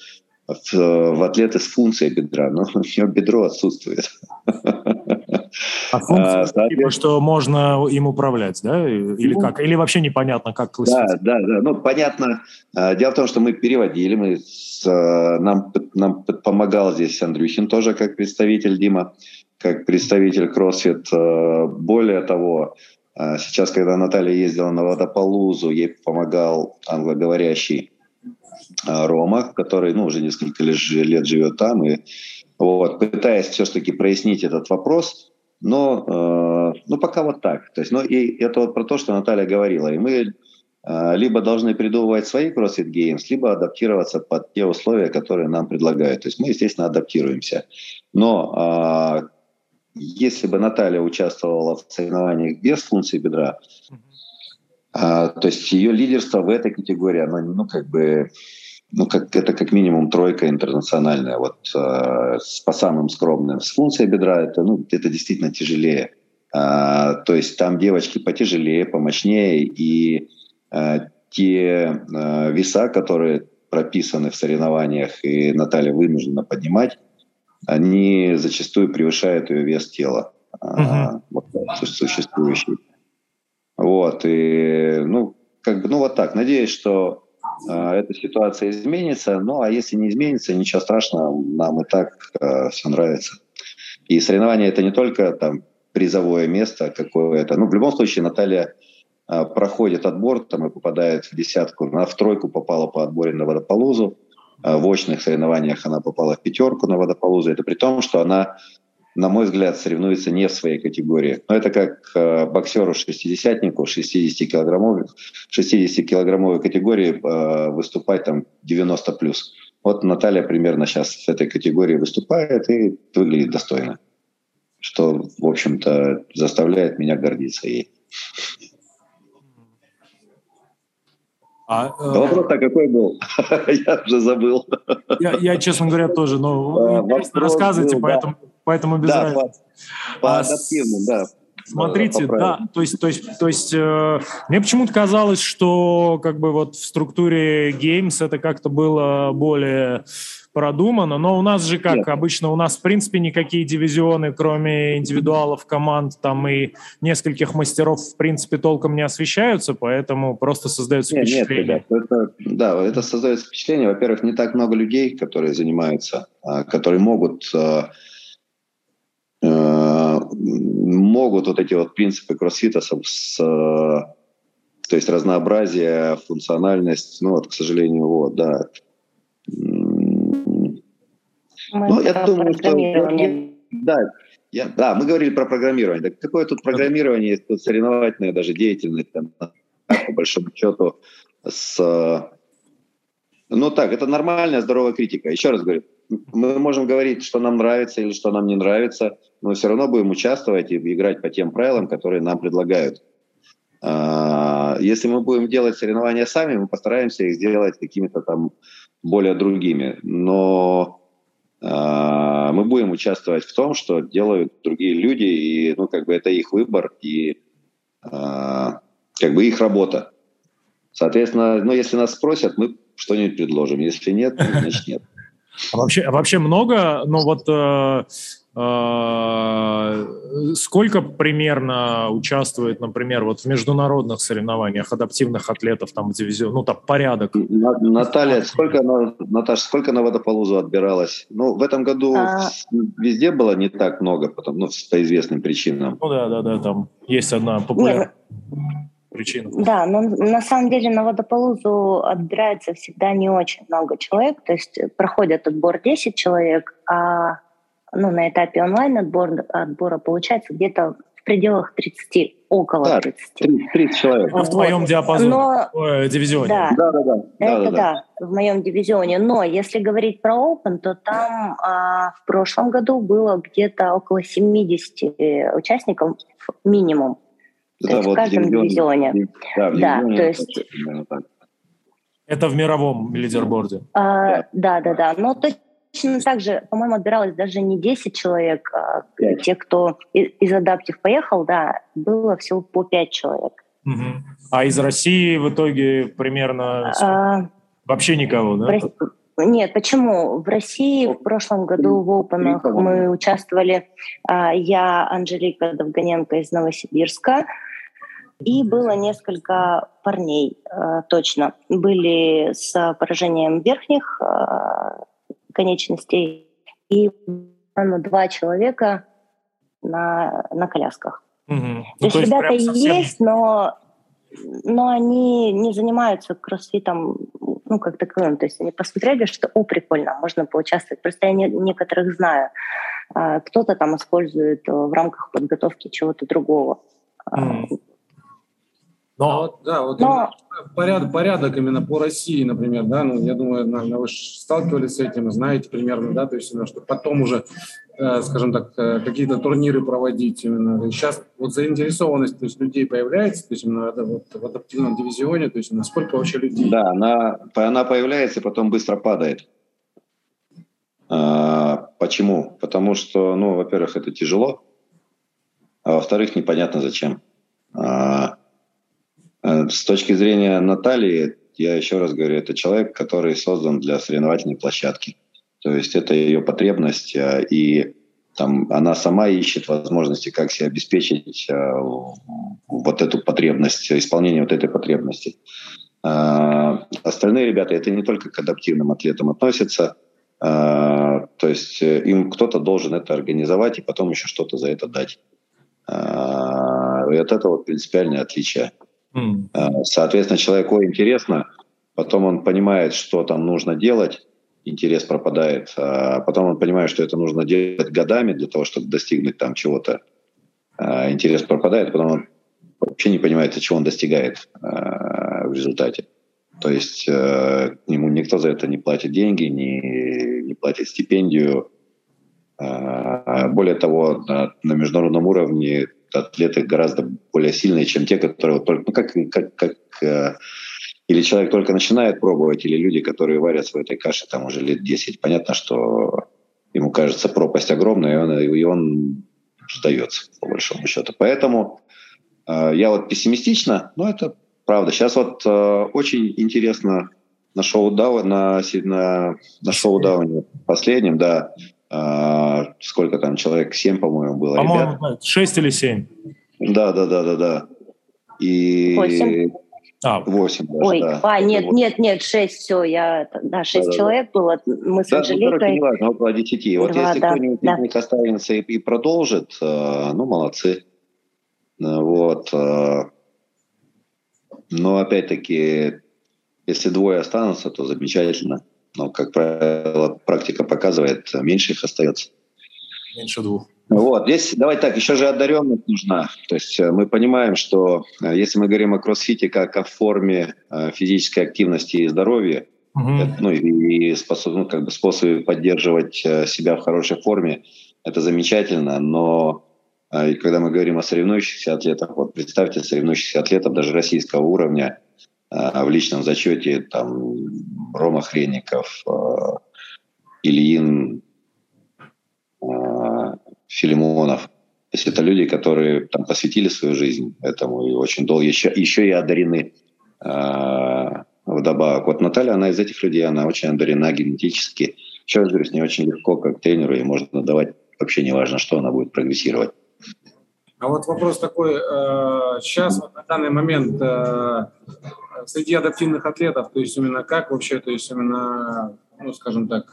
C: в, в атлеты с функцией бедра, но у нее бедро отсутствует. [LAUGHS]
B: А функция, а, типа, что можно им управлять, да? Или ну, как? Или вообще непонятно, как
C: классифицировать? Да, да, да. Ну, понятно. А, дело в том, что мы переводили, мы с, а, нам, нам помогал здесь Андрюхин тоже как представитель Дима, как представитель CrossFit. А, более того, сейчас, когда Наталья ездила на Водополузу, ей помогал англоговорящий Рома, который ну, уже несколько лет живет там, и вот, пытаясь все-таки прояснить этот вопрос, но э, ну, пока вот так. То есть, ну, и это вот про то, что Наталья говорила. И мы э, либо должны придумывать свои CrossFit Games, либо адаптироваться под те условия, которые нам предлагают. То есть мы, естественно, адаптируемся. Но э, если бы Наталья участвовала в соревнованиях без функции бедра, э, то есть ее лидерство в этой категории, оно, ну, как бы ну, как, это как минимум тройка интернациональная. Вот э, по самым скромным. С функцией бедра это, ну, это действительно тяжелее. Э, то есть там девочки потяжелее, помощнее, и э, те э, веса, которые прописаны в соревнованиях, и Наталья вынуждена поднимать, они зачастую превышают ее вес тела, uh-huh. вот, существующий. Вот, и, ну, как бы, ну, вот так. Надеюсь, что эта ситуация изменится. Ну, а если не изменится, ничего страшного, нам и так э, все нравится. И соревнования это не только там призовое место какое-то. Ну, в любом случае, Наталья э, проходит отбор там и попадает в десятку. Она в тройку попала по отборе на водополузу. Э, в очных соревнованиях она попала в пятерку на водополузу. Это при том, что она на мой взгляд, соревнуется не в своей категории. Но это как э, боксеру-шестидесятнику, 60-килограммовой 60 категории э, выступать там 90 плюс. Вот Наталья примерно сейчас в этой категории выступает и выглядит достойно. Что, в общем-то, заставляет меня гордиться ей. А, э... Вопрос-то какой был? [LAUGHS] я уже забыл.
B: я, я, честно говоря, тоже. Но а, рассказывайте, был, поэтому... Да поэтому без да, разницы.
C: По, по а, адаптивным, да.
B: Смотрите, да, то есть, то есть, то есть э, мне почему-то казалось, что как бы вот в структуре Games это как-то было более продумано, но у нас же как Нет. обычно, у нас в принципе никакие дивизионы, кроме индивидуалов команд там и нескольких мастеров в принципе толком не освещаются, поэтому просто создается нет, впечатление.
C: Нет, это, да, это создается впечатление. Во-первых, не так много людей, которые занимаются, а, которые могут а, могут вот эти вот принципы кроссфита с, с то есть разнообразие, функциональность, ну вот, к сожалению, вот, да. Мы ну, я думаю, что... Да, я, да, мы говорили про программирование. Да какое тут программирование, тут соревновательная даже деятельность, там, по большому счету, с... Ну так, это нормальная, здоровая критика. Еще раз говорю, мы можем говорить, что нам нравится или что нам не нравится, но все равно будем участвовать и играть по тем правилам, которые нам предлагают. А, если мы будем делать соревнования сами, мы постараемся их сделать какими-то там более другими. Но а, мы будем участвовать в том, что делают другие люди, и ну, как бы это их выбор и а, как бы их работа. Соответственно, ну, если нас спросят, мы что-нибудь предложим. Если нет, значит нет.
B: А вообще, а вообще много, ну вот э, А, сколько примерно участвует, например, вот в международных соревнованиях адаптивных атлетов там в дивизион, ну там порядок?
C: Наталья, сколько на, Наташа, сколько на водополузу отбиралась? Ну, в этом году а... везде было не так много, потому, ну, по известным причинам.
B: Ну да, да, да, там есть одна популярная
D: причина. Да, но на самом деле на водополузу отбирается всегда не очень много человек, то есть проходят отбор 10 человек, а ну, на этапе онлайн отбор, отбора получается где-то в пределах 30, около да, 30.
C: 30, 30 человек.
B: Вот. В твоем диапазоне, Но,
D: э, дивизионе. Да, да, да. да, это да, да, да, в моем дивизионе. Но если говорить про Open, то там а, в прошлом году было где-то около 70 участников минимум. То есть в каждом дивизионе. дивизионе. Да, в да то есть...
B: Это в мировом лидерборде.
D: А, да, да, да. Но то точно так же, по-моему, отбиралось даже не 10 человек. А те, кто из адаптив поехал, да, было всего по 5 человек.
B: Угу. А из России в итоге примерно а, вообще никого, да?
D: Нет, почему? В России в прошлом году в Опенах мы участвовали, а, я, Анжелика Довгоненко из Новосибирска, и было несколько парней, а, точно. Были с поражением верхних конечностей, и ну, два человека на, на колясках. Угу. То, ну, есть то есть ребята совсем... есть, но, но они не занимаются кроссфитом, ну, как таковым. То есть они посмотрели, что, о, прикольно, можно поучаствовать. Просто я не, некоторых знаю. А, кто-то там использует в рамках подготовки чего-то другого. Mm.
E: Но, а вот, да, вот но... порядок, порядок именно по России, например, да, ну, я думаю, наверное, вы сталкивались с этим, знаете примерно, да, то есть, именно, что потом уже, э, скажем так, э, какие-то турниры проводить именно. Сейчас вот заинтересованность то есть, людей появляется, то есть, именно вот, в адаптивном дивизионе, то есть, насколько вообще людей?
C: Да, она, она появляется и потом быстро падает. А, почему? Потому что, ну, во-первых, это тяжело, а во-вторых, непонятно зачем. А, с точки зрения Натальи, я еще раз говорю, это человек, который создан для соревновательной площадки. То есть это ее потребность, э, и там она сама ищет возможности, как себе обеспечить э, вот эту потребность, исполнение вот этой потребности. Остальные ребята, это не только к адаптивным атлетам относятся, то есть им кто-то должен это организовать и потом еще что-то за это дать. И от этого принципиальное отличие. Mm. Соответственно, человеку интересно, потом он понимает, что там нужно делать, интерес пропадает, а потом он понимает, что это нужно делать годами для того, чтобы достигнуть там чего-то. А интерес пропадает, потом он вообще не понимает, чего он достигает в результате. То есть э, ему никто за это не платит деньги, не, не платит стипендию. Более того, на, на международном уровне атлеты гораздо более сильные, чем те, которые только, ну, как, как, как э, или человек только начинает пробовать, или люди, которые варят в этой каше там уже лет 10. Понятно, что ему кажется пропасть огромная, и он, и он сдается, по большому счету. Поэтому э, я вот пессимистично, но это правда. Сейчас вот э, очень интересно на шоу Дау, на, на, на шоу Дауне последнем, да, а, сколько там человек, семь, по-моему, было.
B: По-моему, шесть или семь.
C: Да, да, да, да, да. И...
D: Восемь.
C: А, восемь
D: даже, Ой, да. а, нет, нет, нет, шесть, все, я, да, шесть да, человек да. было, мы с да, Анжеликой. Ну,
C: не важно, около десяти. Вот Два, если да, кто-нибудь да. из них останется и, и продолжит, э, ну, молодцы. Э, вот. Э, но, опять-таки, если двое останутся, то замечательно. Но, как правило, практика показывает, меньше их остается.
B: Меньше двух.
C: Вот, здесь, давай так, еще же одаренность нужна. То есть э, мы понимаем, что э, если мы говорим о кроссфите как о форме э, физической активности и здоровья, угу. ну и способ, ну, как бы способы поддерживать себя в хорошей форме, это замечательно, но когда мы говорим о соревнующихся атлетах, вот представьте соревнующихся атлетов даже российского уровня, в личном зачете там Рома Хренников, а, Ильин, а, Филимонов. То есть это люди, которые там посвятили свою жизнь этому и очень долго еще, еще и одарены вдобавок. Вот Наталья, она из этих людей, она очень одарена генетически. Еще раз говорю, с ней очень легко как тренеру, ей можно давать вообще не важно, что она будет прогрессировать.
E: А вот вопрос такой, сейчас вот на данный момент среди адаптивных атлетов, то есть именно как вообще, то есть именно, ну, скажем так,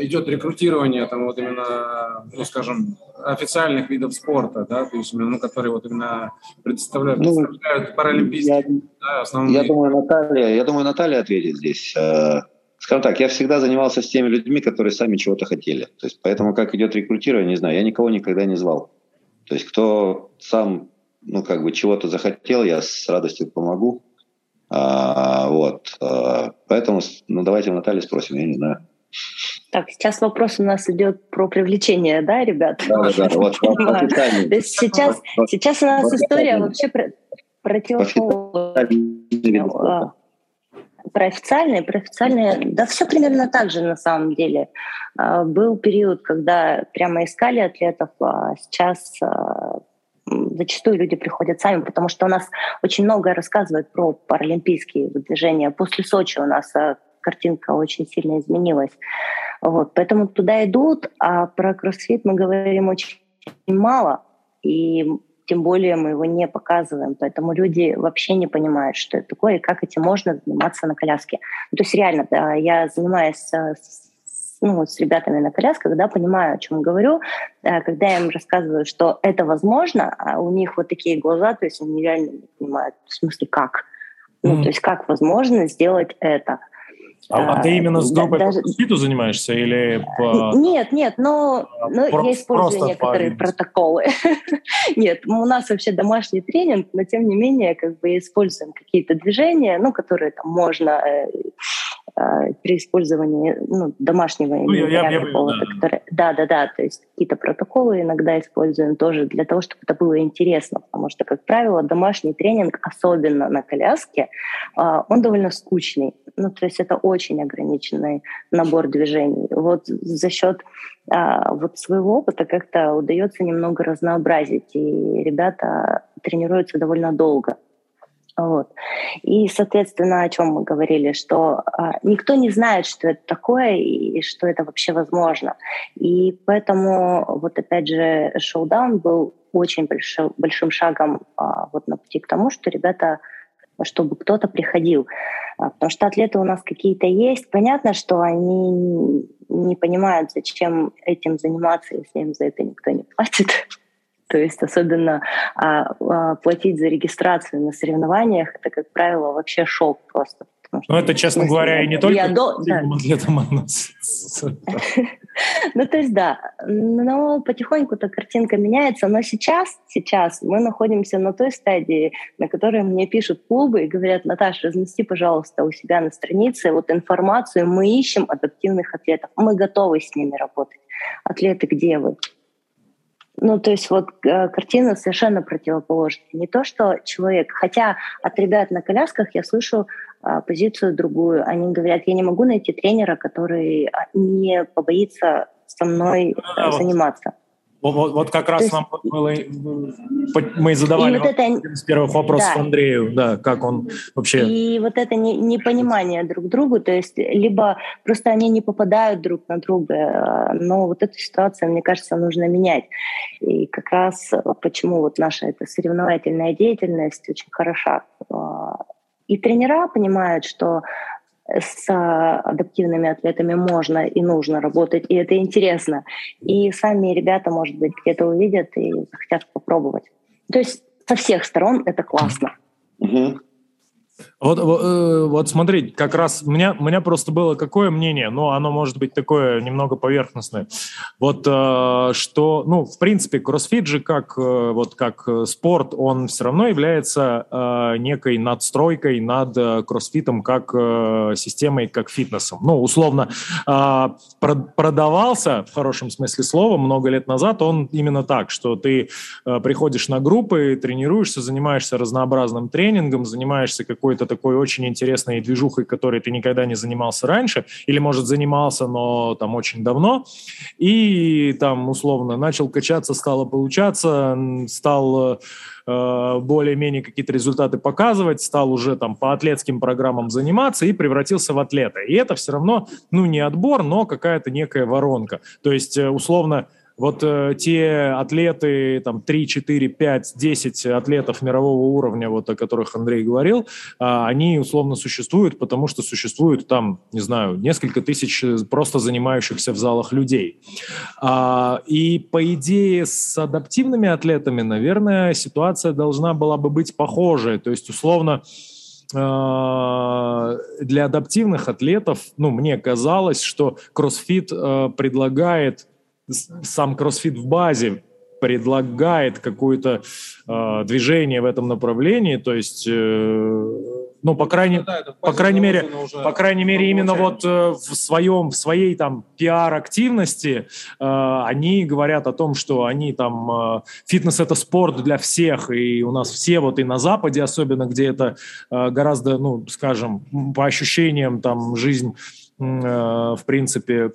E: идет рекрутирование там вот именно, ну, скажем, официальных видов спорта, да, то есть именно, ну, которые вот именно представляют, ну, представляют паралимпийские, я,
C: да, основные. Я думаю, Наталья, я думаю, Наталья ответит здесь. Э, скажем так, я всегда занимался с теми людьми, которые сами чего-то хотели. То есть, поэтому как идет рекрутирование, не знаю, я никого никогда не звал. То есть, кто сам, ну, как бы чего-то захотел, я с радостью помогу. А, вот. А, поэтому, ну, давайте у Натальи спросим, я не знаю.
D: Так, сейчас вопрос у нас идет про привлечение, да, ребят? Да, да, да. Вот, То есть сейчас, сейчас у нас история вообще про, противоположная. Про официальные, про официальные, да все примерно так же на самом деле. А, был период, когда прямо искали атлетов, а сейчас а, зачастую люди приходят сами, потому что у нас очень много рассказывают про паралимпийские движения. После Сочи у нас картинка очень сильно изменилась. Вот, поэтому туда идут, а про кроссфит мы говорим очень мало, и тем более мы его не показываем, поэтому люди вообще не понимают, что это такое и как этим можно заниматься на коляске. Ну, то есть реально, да, я занимаюсь э, с, ну, с ребятами на колясках, да, понимаю, о чем говорю, э, когда я им рассказываю, что это возможно, а у них вот такие глаза, то есть они реально не понимают, в смысле, как. Ну, mm-hmm. то есть как возможно сделать это.
B: А, а ты именно с группой даже... по кроссфиту занимаешься или по...
D: Нет, нет, но, но про... я использую некоторые по... протоколы. [LAUGHS] нет, у нас вообще домашний тренинг, но тем не менее как бы используем какие-то движения, ну, которые там можно э, при использовании ну, домашнего ну, я, я, я, да. Которые... да, да, да, то есть какие-то протоколы иногда используем тоже для того, чтобы это было интересно, потому что, как правило, домашний тренинг, особенно на коляске, э, он довольно скучный ну, то есть это очень ограниченный набор движений. Вот за счет а, вот своего опыта как-то удается немного разнообразить, и ребята тренируются довольно долго. Вот. И, соответственно, о чем мы говорили, что а, никто не знает, что это такое и что это вообще возможно. И поэтому, вот опять же, шоу-даун был очень большим, большим шагом а, вот на пути к тому, что ребята чтобы кто-то приходил. А, потому что атлеты у нас какие-то есть. Понятно, что они не понимают, зачем этим заниматься, если им за это никто не платит. То есть особенно а, а, платить за регистрацию на соревнованиях, это, как правило, вообще шок просто.
B: Ну, это, честно говоря, и не только до... атлетам
D: относится. [LAUGHS] Ну, то есть, да. Но потихоньку-то картинка меняется. Но сейчас, сейчас мы находимся на той стадии, на которой мне пишут клубы и говорят, Наташа, размести, пожалуйста, у себя на странице вот информацию. Мы ищем адаптивных атлетов. Мы готовы с ними работать. Атлеты, где вы? Ну, то есть вот э, картина совершенно противоположная. Не то, что человек, хотя от ребят на колясках я слышу э, позицию другую. Они говорят, я не могу найти тренера, который а, не побоится со мной э, заниматься.
B: Вот, вот, как раз есть, нам было, мы задавали вот это, с первых вопросов да. Андрею, да, как он вообще...
D: И вот это не, непонимание друг другу, то есть либо просто они не попадают друг на друга, но вот эту ситуацию, мне кажется, нужно менять. И как раз почему вот наша эта соревновательная деятельность очень хороша. А, и тренера понимают, что с адаптивными атлетами можно и нужно работать, и это интересно. И сами ребята, может быть, где-то увидят и захотят попробовать. То есть со всех сторон это классно.
B: Угу. Вот, э, вот смотри, как раз у меня, у меня просто было какое мнение, ну, оно может быть такое немного поверхностное. Вот э, что, ну, в принципе, кроссфит же как, э, вот как спорт, он все равно является некой надстройкой над кроссфитом как системой, как фитнесом. Ну, условно, продавался, в хорошем смысле слова, много лет назад он именно так, что ты приходишь на группы, тренируешься, занимаешься разнообразным тренингом, занимаешься какой-то такой очень интересной движухой, которой ты никогда не занимался раньше, или, может, занимался, но там очень давно, и там, условно, начал качаться, стало получаться, стал э, более-менее какие-то результаты показывать, стал уже там по атлетским программам заниматься и превратился в атлета. И это все равно, ну, не отбор, но какая-то некая воронка. То есть, э, условно, вот э, те атлеты, там 3, 4, 5, 10 атлетов мирового уровня, вот о которых Андрей говорил, э, они условно существуют, потому что существуют там, не знаю, несколько тысяч просто занимающихся в залах людей. А, и по идее с адаптивными атлетами, наверное, ситуация должна была бы быть похожей. То есть условно э, для адаптивных атлетов, ну, мне казалось, что кроссфит э, предлагает сам кроссфит в базе предлагает какое-то э, движение в этом направлении, то есть, э, ну по крайней, да, по крайней мере, по крайней мере именно вот э, в своем, в своей там пиар-активности э, они говорят о том, что они там э, фитнес это спорт для всех, и у нас все вот и на Западе особенно, где это э, гораздо, ну скажем, по ощущениям там жизнь э, в принципе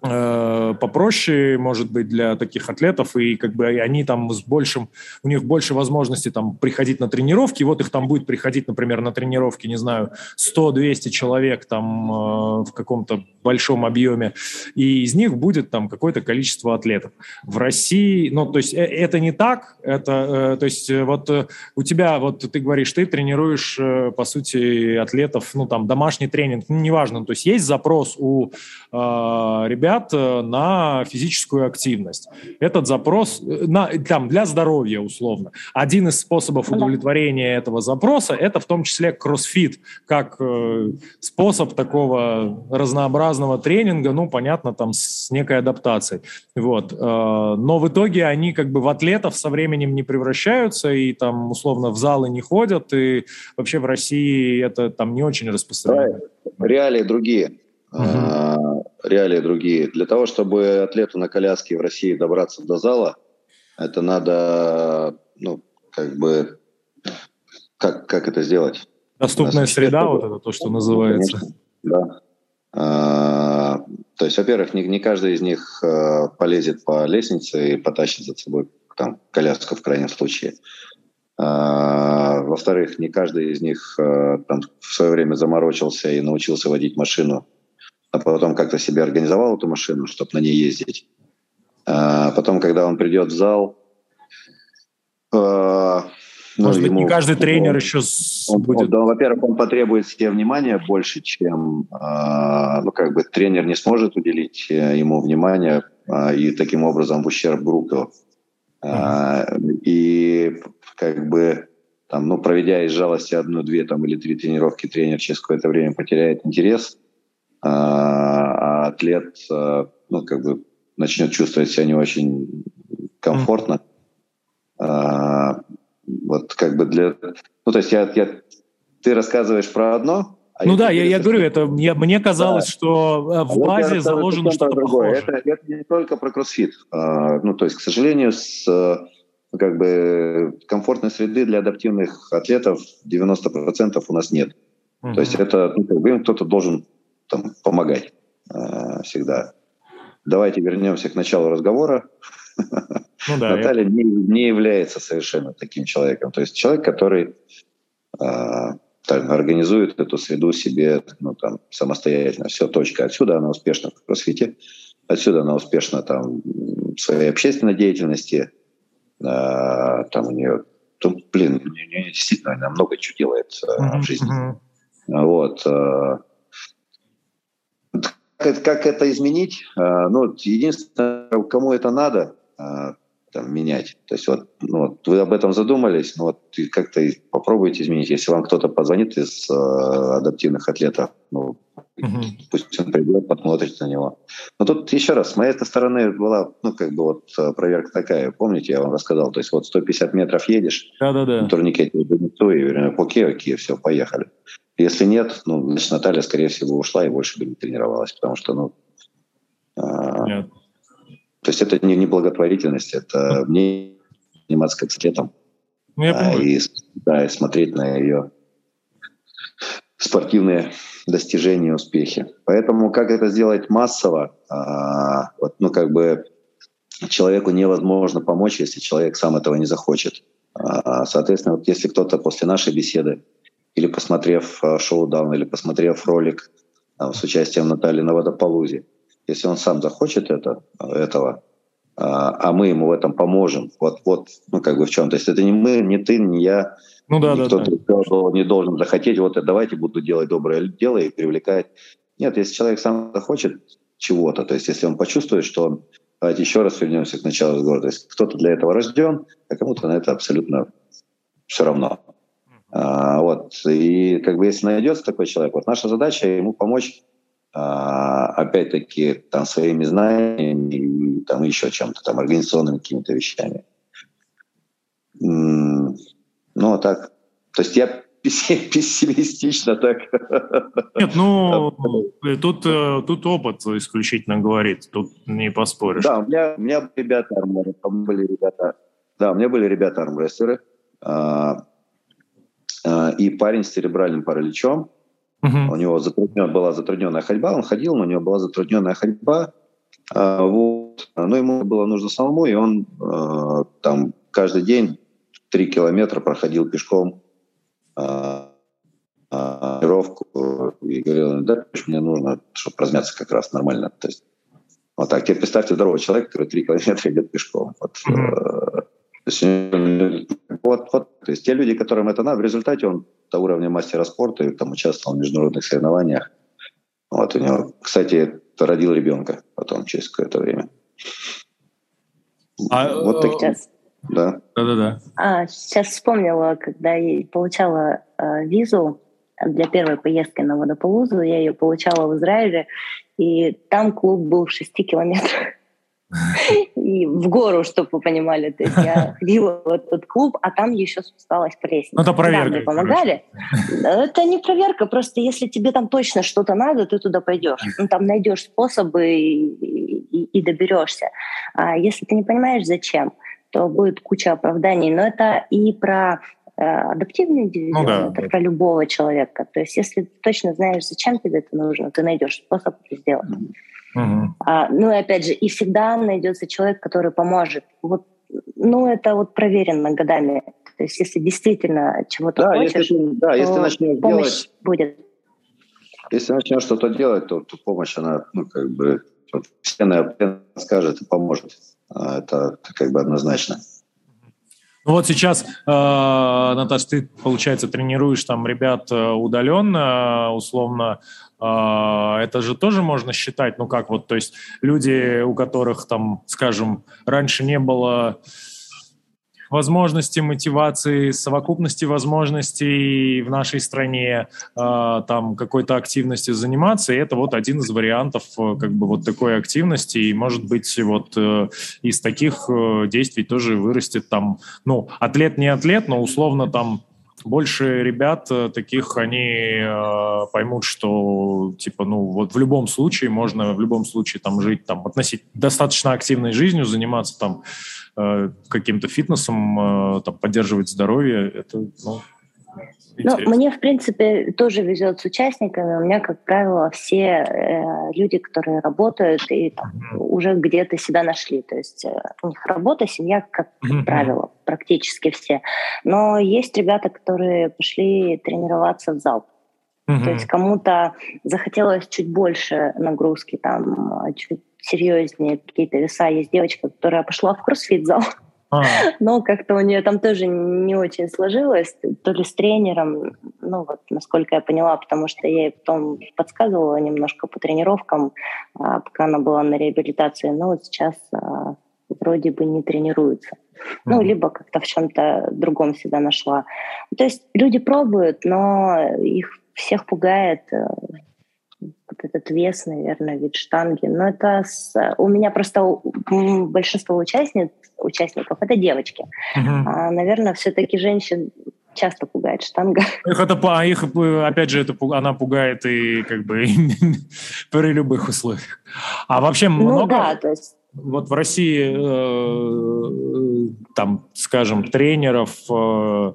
B: попроще, может быть, для таких атлетов, и как бы они там с большим, у них больше возможностей там приходить на тренировки, вот их там будет приходить, например, на тренировки, не знаю, 100-200 человек там э, в каком-то большом объеме, и из них будет там какое-то количество атлетов. В России, ну, то есть э, это не так, это, то есть вот у тебя, вот ты говоришь, ты тренируешь, по сути, атлетов, ну, там, домашний тренинг, ну, неважно, то есть есть запрос у э, ребят, ребят э, на физическую активность. Этот запрос э, на, там, для здоровья условно. Один из способов удовлетворения этого запроса – это в том числе кроссфит, как э, способ такого разнообразного тренинга, ну, понятно, там с некой адаптацией. Вот. Э, но в итоге они как бы в атлетов со временем не превращаются и там условно в залы не ходят, и вообще в России это там не очень распространено.
C: Реалии другие. Uh-huh. Реалии другие. Для того, чтобы атлету на коляске в России добраться до зала, это надо, ну, как бы, как, как это сделать?
B: Доступная среда, вот это то, что называется.
C: Конечно, да. А, то есть, во-первых, не, не каждый из них а, полезет по лестнице и потащит за собой там, коляску в крайнем случае. А, во-вторых, не каждый из них а, там, в свое время заморочился и научился водить машину а потом как-то себе организовал эту машину, чтобы на ней ездить. А потом, когда он придет в зал,
B: э, ну, Может быть, ему, не каждый тренер он, еще
C: он, будет. Да, во-первых, он потребует себе внимания больше, чем, э, ну, как бы тренер не сможет уделить э, ему внимания э, и таким образом в ущерб группе. Uh-huh. И как бы там, ну, проведя из жалости одну, две там или три тренировки, тренер через какое-то время потеряет интерес а, а атлет, а, ну, как бы начнет чувствовать себя не очень комфортно. А, вот как бы для... Ну, то есть я, я, ты рассказываешь про одно,
B: а ну да, я, я говорю, это я, мне казалось, да. что э, в базе заложено что-то другое.
C: Это, это не только про кроссфит. А, ну, то есть, к сожалению, с как бы комфортной среды для адаптивных атлетов 90% у нас нет. Угу. То есть это ну, кто-то должен там, помогать э, всегда. Давайте вернемся к началу разговора. Ну, да, Наталья я... не, не является совершенно таким человеком. То есть человек, который э, так, организует эту среду себе ну, там, самостоятельно. Все, точка. Отсюда она успешна в кроссфите, отсюда она успешна там, в своей общественной деятельности. Э, там у нее, ну, блин, у нее действительно она много чего делает э, в жизни. Uh-huh. Вот. Э, как, как это изменить? А, ну, единственное, кому это надо а, там, менять. То есть вот, ну, вот вы об этом задумались, ну вот как-то попробуйте изменить. Если вам кто-то позвонит из э, адаптивных атлетов, ну, угу. пусть он придет, посмотрит на него. Но тут еще раз, с моей стороны была, ну, как бы вот проверка такая. Помните, я вам рассказал, то есть вот 150 метров едешь,
B: Да-да-да.
C: на турникете донесу, и говорю, окей, окей, все, поехали. Если нет, ну, значит, Наталья, скорее всего, ушла и больше бы не тренировалась, потому что, ну... А, нет. То есть это не, не благотворительность, это мне заниматься как. Ну, а, и, да, и смотреть на ее спортивные достижения, успехи. Поэтому как это сделать массово, а, вот, ну как бы человеку невозможно помочь, если человек сам этого не захочет. А, соответственно, вот если кто-то после нашей беседы или посмотрев а, шоу-даун, или посмотрев ролик а, с участием Натальи на водополузе, если он сам захочет это, этого, а, а мы ему в этом поможем. Вот, вот, ну, как бы в чем. То есть это не мы, не ты, не я, ну, да, никто да, да. не должен захотеть, вот давайте буду делать доброе дело и привлекать. Нет, если человек сам захочет чего-то, то есть если он почувствует, что он, давайте еще раз вернемся к началу разговора, то есть кто-то для этого рожден, а кому-то на это абсолютно все равно. А, вот, и как бы если найдется такой человек, вот наша задача ему помочь опять-таки там своими знаниями, там еще чем-то, там организационными какими-то вещами. Ну, а так, то есть я [LAUGHS] пессимистично так.
B: Нет, ну, тут, э, тут опыт исключительно говорит, тут не поспоришь.
C: Да, у меня, у меня ребята, были ребята, да, у меня были ребята армрестлеры, а, а, и парень с церебральным параличом, Uh-huh. У него затруднен, была затрудненная ходьба, он ходил, но у него была затрудненная ходьба. А, вот. Но ему было нужно самому, и он а, там каждый день три километра проходил пешком а, а, тренировку и говорил, да, мне нужно, чтобы размяться как раз нормально. То есть вот так. Теперь представьте здорового человека, который три километра идет пешком. Вот, mm-hmm. То есть, вот, вот, то есть те люди, которым это надо, в результате он до уровня мастера спорта и там участвовал в международных соревнованиях. Вот у него, кстати, родил ребенка потом через какое-то время.
D: А, вот так, сейчас. Да. Да-да-да. А, сейчас вспомнила, когда я получала э, визу для первой поездки на Водополузу, я ее получала в Израиле, и там клуб был в шести километрах [LAUGHS] и в гору, чтобы вы понимали. То есть я [LAUGHS] ходила в этот клуб, а там еще спускалась по лестнице. Ну,
B: это проверка.
D: Да, помогали. Это не проверка, просто если тебе там точно что-то надо, ты туда пойдешь. Ну, там найдешь способы и, и, и доберешься. А если ты не понимаешь, зачем, то будет куча оправданий. Но это и про э, адаптивный дивизион, ну, да, это да. про любого человека. То есть если ты точно знаешь, зачем тебе это нужно, ты найдешь способ это сделать. Угу. А, ну и опять же, и всегда найдется человек, который поможет. Вот, ну это вот проверено годами. То есть если действительно чего-то да, хочешь, если, да, то если начнешь помощь делать, будет.
C: Если начнешь что-то делать, то, то помощь, она, ну, как бы, вселенная скажет и поможет. А это, это как бы однозначно.
B: Ну вот сейчас, э, Наташ, ты, получается, тренируешь там ребят э, удаленно, условно, а, это же тоже можно считать, ну как вот, то есть люди, у которых там, скажем, раньше не было возможности, мотивации, совокупности возможностей в нашей стране э, там какой-то активности заниматься, и это вот один из вариантов э, как бы вот такой активности, и может быть вот э, из таких э, действий тоже вырастет там, ну, атлет не атлет, но условно там больше ребят э, таких, они э, поймут, что, типа, ну, вот в любом случае можно в любом случае там жить, там, относить достаточно активной жизнью, заниматься там э, каким-то фитнесом, э, там, поддерживать здоровье, это, ну,
D: ну, мне, в принципе, тоже везет с участниками. У меня, как правило, все э, люди, которые работают и там, mm-hmm. уже где-то себя нашли. То есть э, у них работа, семья, как, mm-hmm. правило, практически все. Но есть ребята, которые пошли тренироваться в зал. Mm-hmm. То есть кому-то захотелось чуть больше нагрузки, там, чуть серьезнее какие-то веса. Есть девочка, которая пошла в кроссфит-зал. А. Но как-то у нее там тоже не очень сложилось, то ли с тренером, ну вот, насколько я поняла, потому что я ей потом подсказывала немножко по тренировкам, а, пока она была на реабилитации, но вот сейчас а, вроде бы не тренируется. Ну, либо как-то в чем-то другом себя нашла. То есть люди пробуют, но их всех пугает э, вот этот вес, наверное, вид штанги. Но это с... у меня просто большинство участниц, участников это девочки. Угу. А, наверное, все-таки женщин часто пугает штанга. [LAUGHS]
B: Их это, их, опять же, это, она пугает и как бы [LAUGHS] при любых условиях. А вообще ну много... Ну да, то есть вот в России, э, там, скажем, тренеров, э,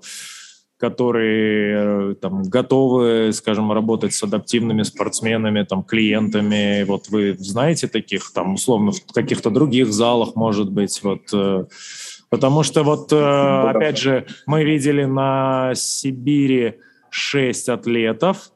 B: которые э, там готовы, скажем, работать с адаптивными спортсменами, там, клиентами. Вот вы знаете таких, там, условно, в каких-то других залах, может быть, вот... Э, потому что вот, э, опять же, мы видели на Сибири шесть атлетов,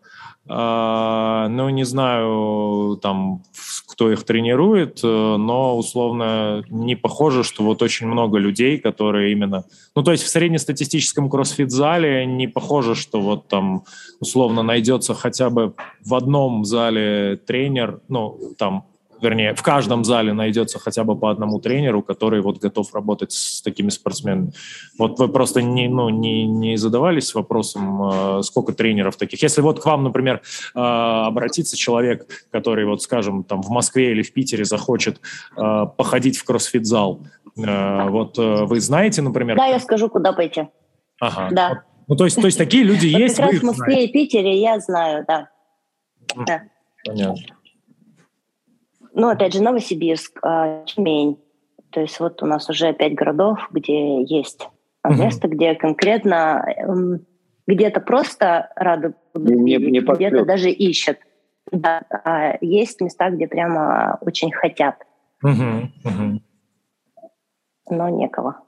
B: ну, не знаю, там, кто их тренирует, э, но условно не похоже, что вот очень много людей, которые именно... Ну, то есть в среднестатистическом кроссфит-зале не похоже, что вот там условно найдется хотя бы в одном зале тренер, ну, там вернее, в каждом зале найдется хотя бы по одному тренеру, который вот готов работать с такими спортсменами. Вот вы просто не, ну, не, не задавались вопросом, э, сколько тренеров таких. Если вот к вам, например, э, обратится человек, который, вот скажем, там в Москве или в Питере захочет э, походить в кроссфит-зал, вот вы знаете, например...
D: Да, я скажу, куда пойти.
B: Ага. Да. Ну, то есть, то есть такие люди есть,
D: Как раз в Москве и Питере я знаю, да.
B: да. Понятно.
D: Ну, опять же, Новосибирск, а, Тюмень. То есть вот у нас уже пять городов, где есть место, где конкретно эм, где-то просто рады не, не где-то даже ищут. Да, а есть места, где прямо очень хотят. Но некого.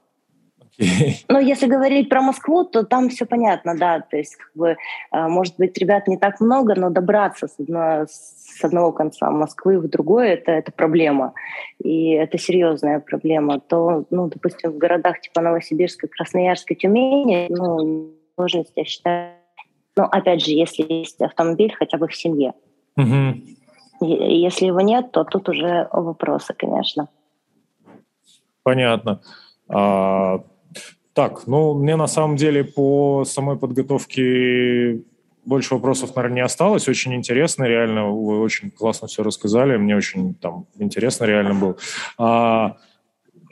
D: Ну, если говорить про Москву, то там все понятно, да. То есть, как бы, а, может быть, ребят не так много, но добраться с, одно, с одного конца Москвы в другой это, это проблема. И это серьезная проблема. То, ну, допустим, в городах типа Новосибирска, Красноярска, Тюмени, ну, сложность, я считаю, ну, опять же, если есть автомобиль хотя бы в семье. Угу. Если его нет, то тут уже вопросы, конечно.
B: Понятно. А, так, ну, мне на самом деле по самой подготовке больше вопросов, наверное, не осталось. Очень интересно, реально, вы очень классно все рассказали. Мне очень там интересно реально было. А,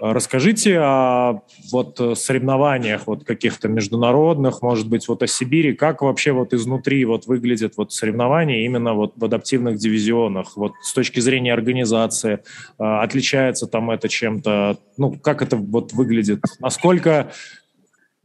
B: расскажите о вот соревнованиях вот каких-то международных, может быть, вот о Сибири. Как вообще вот изнутри вот выглядят вот соревнования именно вот в адаптивных дивизионах? Вот с точки зрения организации а, отличается там это чем-то? Ну, как это вот выглядит? Насколько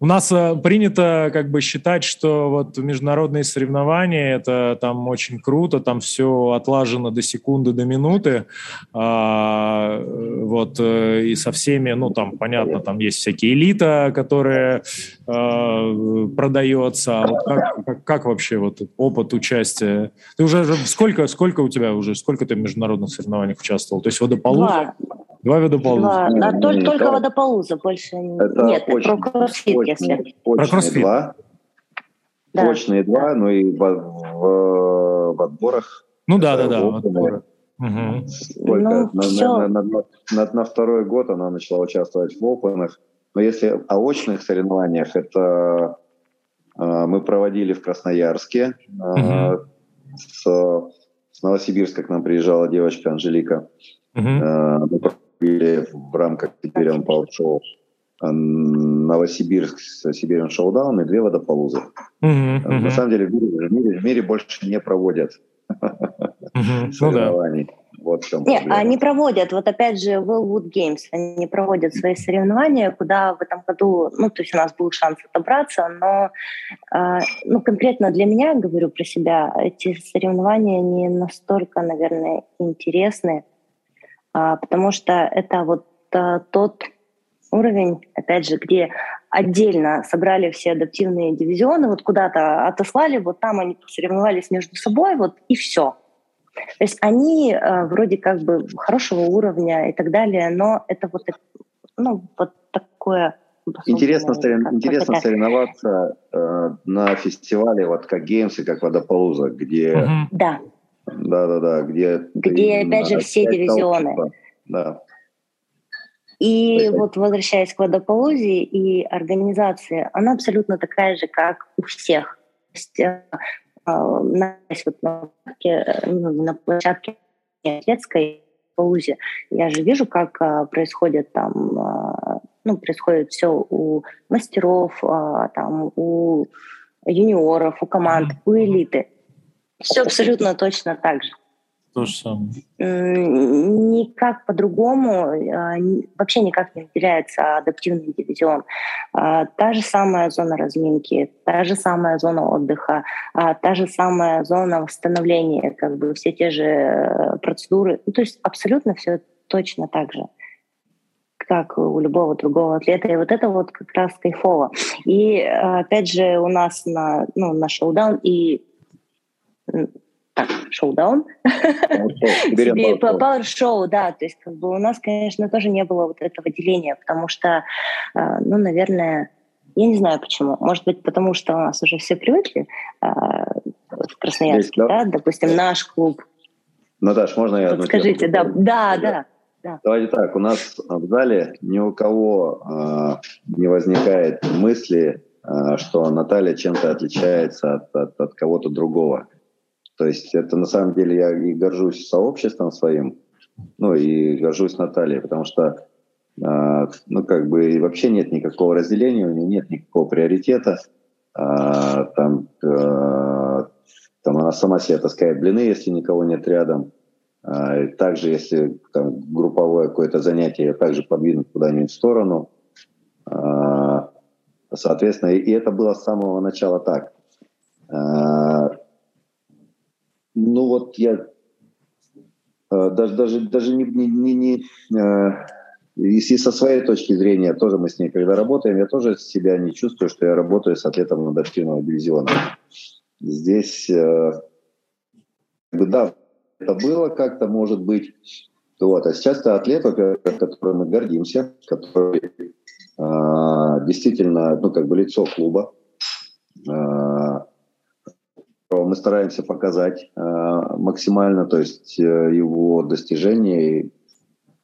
B: у нас э, принято как бы считать, что вот международные соревнования это там очень круто, там все отлажено до секунды, до минуты, а, вот э, и со всеми, ну там понятно, там есть всякие элита, которая а, продается. А вот как, как, как вообще вот опыт участия? Ты уже сколько сколько у тебя уже сколько ты в международных соревнованиях участвовал? То есть водополуза? Два водополуза. Два.
D: Да, только, только водополуза, больше это нет. Очень, про кроссфит, если.
C: Про кроссфит. Два. Да. Точные два, но и в, в, в отборах.
B: Ну да, да, да, в отборах. Угу.
C: Сколько? Ну, на, на, на, на, на второй год она начала участвовать в опенах. Но если о очных соревнованиях, это э, мы проводили в Красноярске. Э, угу. с, с Новосибирска к нам приезжала девочка Анжелика. Угу. Э, мы или в рамках Сибириан Пауэр Шоу Новосибирск с Сибириан Шоудаун и две водополузы. Uh-huh, uh-huh. На самом деле в мире, в мире, в мире больше не проводят uh-huh. соревнований. Ну, да. Вот в чем
D: Нет, они проводят, вот опять же, Wellwood Games, они проводят свои соревнования, куда в этом году, ну, то есть у нас был шанс отобраться, но, э, ну, конкретно для меня, говорю про себя, эти соревнования не настолько, наверное, интересны, потому что это вот а, тот уровень, опять же, где отдельно собрали все адаптивные дивизионы, вот куда-то отослали, вот там они соревновались между собой, вот и все. То есть они э, вроде как бы хорошего уровня и так далее, но это вот, ну, вот такое...
C: Интересно, сорев... интересно соревноваться э, на фестивале, вот как Геймсы, как Водополуза, где...
D: Угу. Да
C: да-да-да, где...
D: Где, опять же, все дивизионы.
C: Да.
D: И Спасибо. вот возвращаясь к водополузе и организации, она абсолютно такая же, как у всех. То есть, э, на, вот на, ну, на площадке детской полузе я же вижу, как а, происходит там, а, ну, происходит все у мастеров, а, там, у юниоров, у команд, у элиты. Все абсолютно точно так же.
B: То же самое.
D: Никак по-другому, а, вообще никак не выделяется адаптивный дивизион. А, та же самая зона разминки, та же самая зона отдыха, а, та же самая зона восстановления, как бы все те же э, процедуры. Ну, то есть абсолютно все точно так же как у любого другого атлета. И вот это вот как раз кайфово. И опять же у нас на, ну, на шоудаун и так, шоу-даун. Пауэр-шоу, да. То есть как бы у нас, конечно, тоже не было вот этого деления, потому что, а, ну, наверное, я не знаю почему. Может быть, потому что у нас уже все привыкли а, в Красноярске, Здесь, да? да? Допустим, наш клуб.
C: Наташ, можно я
D: Скажите, да, да, да, да.
C: Давайте так, у нас в зале ни у кого э, не возникает мысли, э, что Наталья чем-то отличается от, от, от кого-то другого. То есть это на самом деле я и горжусь сообществом своим, ну и горжусь Натальей, потому что э, ну как бы вообще нет никакого разделения, у нее нет никакого приоритета. Э, там, э, там она сама себе таскает блины, если никого нет рядом. Э, также, если там групповое какое-то занятие, также подвинуть куда-нибудь в сторону. Э, соответственно, и, и это было с самого начала так. Ну вот я э, даже, даже, даже не, не, не, не э, если со своей точки зрения, тоже мы с ней когда работаем, я тоже себя не чувствую, что я работаю с атлетом адаптивного дивизиона. Здесь, э, да, это было как-то, может быть, вот. А сейчас это атлет, которым мы гордимся, который действительно, ну, как бы лицо клуба. Мы стараемся показать э, максимально, то есть э, его достижения.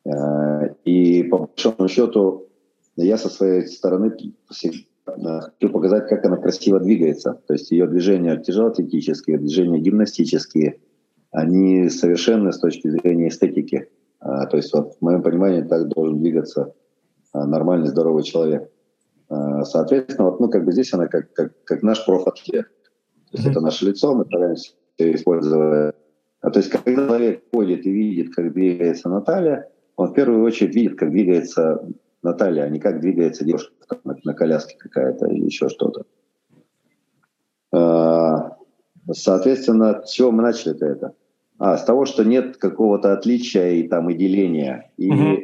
C: Э, и по большому счету я со своей стороны хочу показать, как она красиво двигается. То есть ее движения тяжелоатлетические, движения гимнастические, они совершенны с точки зрения эстетики. То есть вот в моем понимании так должен двигаться нормальный, здоровый человек. Соответственно, вот, ну, как бы здесь она как, как, как наш профатлет. То есть это наше лицо, мы стараемся использовать. А то есть когда человек ходит и видит, как двигается Наталья, он в первую очередь видит, как двигается Наталья, а не как двигается девушка на, на коляске какая-то или еще что-то. А, соответственно, с чего мы начали -то это? А, с того, что нет какого-то отличия и там и деления. И, угу.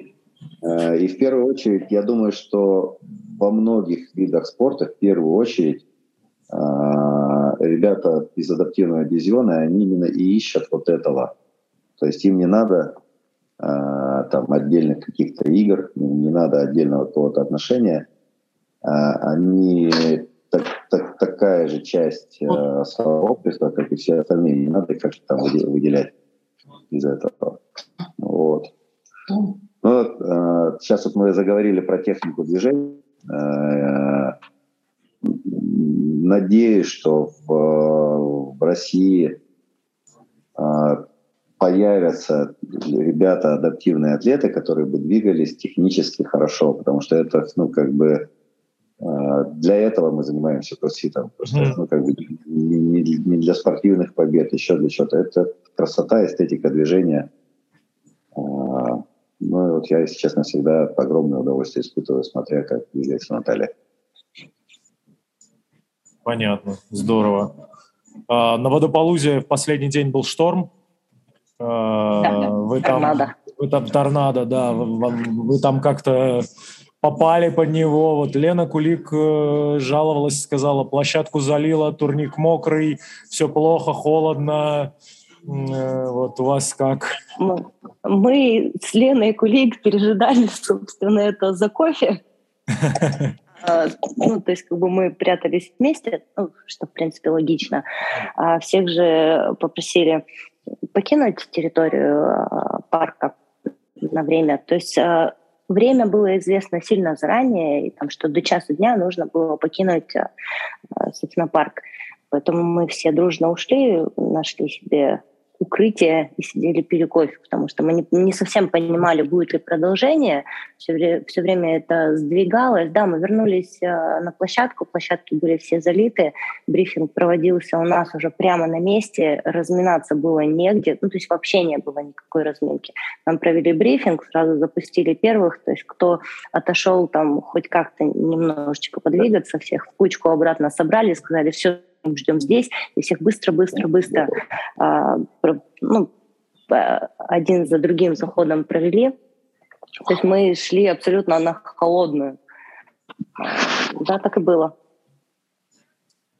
C: и в первую очередь, я думаю, что во многих видах спорта в первую очередь а, ребята из адаптивного дивизиона, они именно и ищут вот этого. То есть им не надо а, там отдельных каких-то игр, не надо отдельного какого-то отношения. А, они так, так, такая же часть сообщества, как и все остальные. Не надо как-то там выделять из этого. Вот. Ну, сейчас вот мы заговорили про технику движения надеюсь, что в, в России а, появятся ребята, адаптивные атлеты, которые бы двигались технически хорошо, потому что это, ну, как бы а, для этого мы занимаемся кроссфитом. Просто, mm-hmm. ну, как бы не, не, не для спортивных побед, еще для чего-то. Это красота, эстетика движения. А, ну, вот я, если честно, всегда огромное удовольствие испытываю, смотря, как двигается Наталья.
B: Понятно, здорово. А, на Водополузе в последний день был шторм.
D: А, да, вы там, торнадо.
B: Вы там торнадо, да. Вы, вы там как-то попали под него. Вот Лена Кулик э, жаловалась, сказала, площадку залила, турник мокрый, все плохо, холодно. Э, вот у вас как?
D: Мы с Леной Кулик пережидали, [LAUGHS] собственно, это за кофе. [LAUGHS] А, ну, то есть как бы мы прятались вместе, ну, что, в принципе, логично. А всех же попросили покинуть территорию а, парка на время. То есть а, время было известно сильно заранее, и там, что до часа дня нужно было покинуть, собственно, парк. Поэтому мы все дружно ушли, нашли себе укрытие и сидели пили кофе, потому что мы не, не совсем понимали, будет ли продолжение. Все, вре, все время это сдвигалось. Да, мы вернулись э, на площадку, площадки были все залиты, брифинг проводился у нас уже прямо на месте, разминаться было негде, ну то есть вообще не было никакой разминки. Нам провели брифинг, сразу запустили первых, то есть кто отошел там хоть как-то немножечко подвигаться, всех в кучку обратно собрали, сказали, все, ждем здесь, и всех быстро-быстро-быстро а, ну, один за другим заходом провели. То есть мы шли абсолютно на холодную. Да, так и было.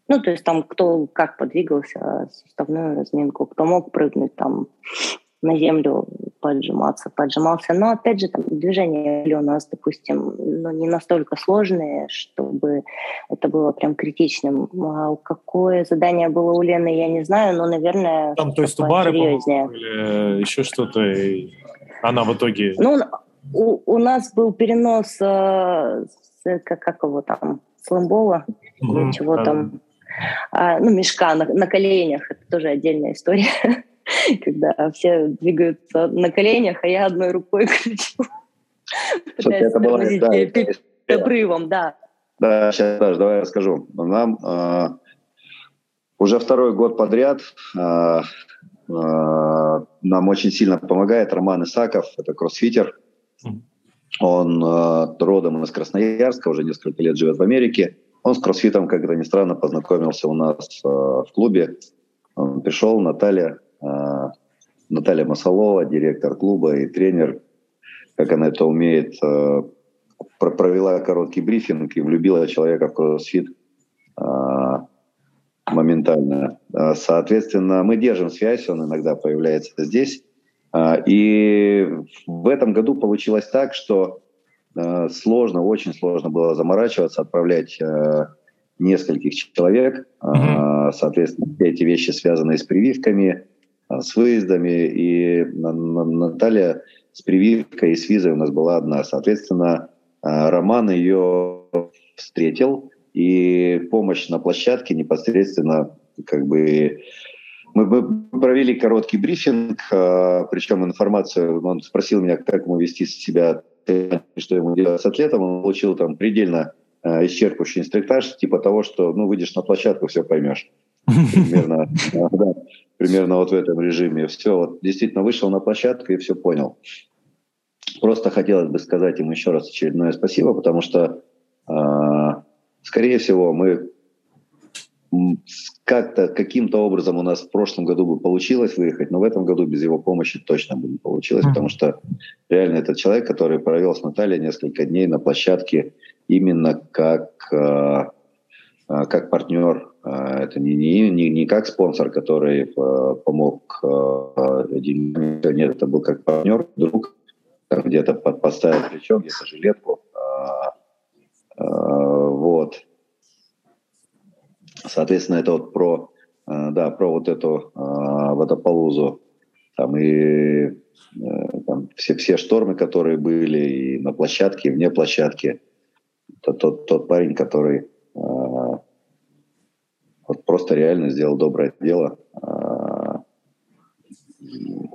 D: Ну, то есть там кто как подвигался, суставную разминку, кто мог прыгнуть там на землю, поджиматься, поджимался. Но, опять же, там движения были у нас, допустим, ну, не настолько сложные, чтобы это было прям критичным. А какое задание было у Лены, я не знаю, но, наверное,
B: Там, то есть у бары или еще что-то, и она в итоге...
D: Ну, у, у нас был перенос, э, как, как его там, слэмбола, mm-hmm. чего там, а, ну, мешка на, на коленях, это тоже отдельная история. [LAUGHS] когда все двигаются на коленях, а я одной рукой [LAUGHS] кричу. Пытаюсь тормозить перед обрывом, да.
C: Да, сейчас, Даш, давай расскажу. Нам э, уже второй год подряд э, э, нам очень сильно помогает Роман Исаков, это кроссфитер. Он э, родом из Красноярска, уже несколько лет живет в Америке. Он с кроссфитом, как это ни странно, познакомился у нас э, в клубе. Он пришел, Наталья а, Наталья Масалова, директор клуба и тренер, как она это умеет, а, провела короткий брифинг и влюбила человека в кроссфит а, моментально. Соответственно, мы держим связь, он иногда появляется здесь. И в этом году получилось так, что сложно, очень сложно было заморачиваться, отправлять нескольких человек. Mm-hmm. Соответственно, эти вещи связаны с прививками, а, с выездами, и Наталья с прививкой и с визой у нас была одна. Соответственно, а, Роман ее встретил, и помощь на площадке непосредственно как бы мы провели короткий брифинг, причем информацию, он спросил меня, как ему вести себя, что ему делать с атлетом, он получил там предельно исчерпывающий инструктаж, типа того, что ну, выйдешь на площадку, все поймешь. [LAUGHS] Примерно, да, примерно вот в этом режиме. Все, вот действительно вышел на площадку и все понял. Просто хотелось бы сказать им еще раз очередное спасибо, потому что, э, скорее всего, мы как-то, каким-то образом у нас в прошлом году бы получилось выехать, но в этом году без его помощи точно бы не получилось, потому что реально этот человек, который провел с Натальей несколько дней на площадке именно как, э, как партнер а, это не, не, не, не как спонсор, который э, помог э, нет, это был как партнер, друг, где-то подставил плечо, где-то жилетку. А, а, вот. Соответственно, это вот про, да, про вот эту водополузу. Там и э, там все, все штормы, которые были и на площадке, и вне площадки. Это тот, тот парень, который вот просто реально сделал доброе дело, а,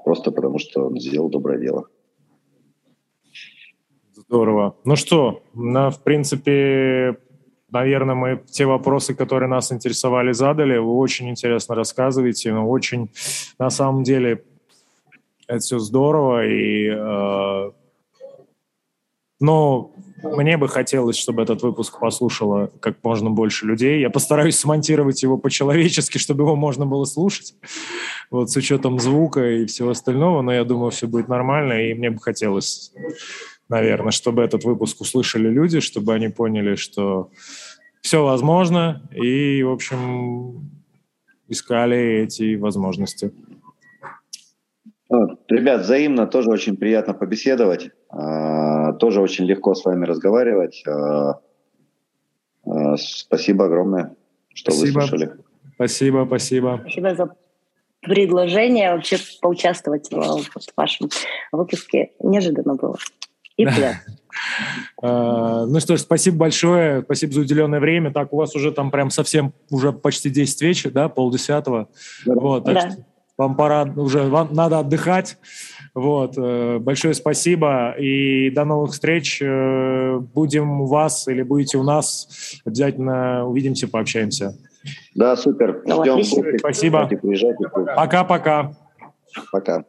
C: просто потому что он сделал доброе дело.
B: Здорово. Ну что, на, в принципе, наверное, мы те вопросы, которые нас интересовали, задали. Вы очень интересно рассказываете, но очень, на самом деле, это все здорово. И, э, но мне бы хотелось, чтобы этот выпуск послушало как можно больше людей. Я постараюсь смонтировать его по-человечески, чтобы его можно было слушать. Вот с учетом звука и всего остального, но я думаю, все будет нормально, и мне бы хотелось, наверное, чтобы этот выпуск услышали люди, чтобы они поняли, что все возможно, и, в общем, искали эти возможности.
C: Ребят, взаимно тоже очень приятно побеседовать. А, тоже очень легко с вами разговаривать. А, а, спасибо огромное, что спасибо. выслушали.
B: Спасибо, спасибо.
D: Спасибо за предложение вообще поучаствовать в вашем выпуске. Неожиданно было. И [LAUGHS]
B: Ну что ж, спасибо большое, спасибо за уделенное время. Так, у вас уже там прям совсем уже почти 10 вечера, да, полдесятого. Вот, так да. что вам пора уже, вам надо отдыхать. Вот, э, большое спасибо и до новых встреч. Э, будем у вас или будете у нас, обязательно увидимся, пообщаемся.
C: Да, супер.
B: Ждем. Спасибо. Пока-пока.
C: Пока.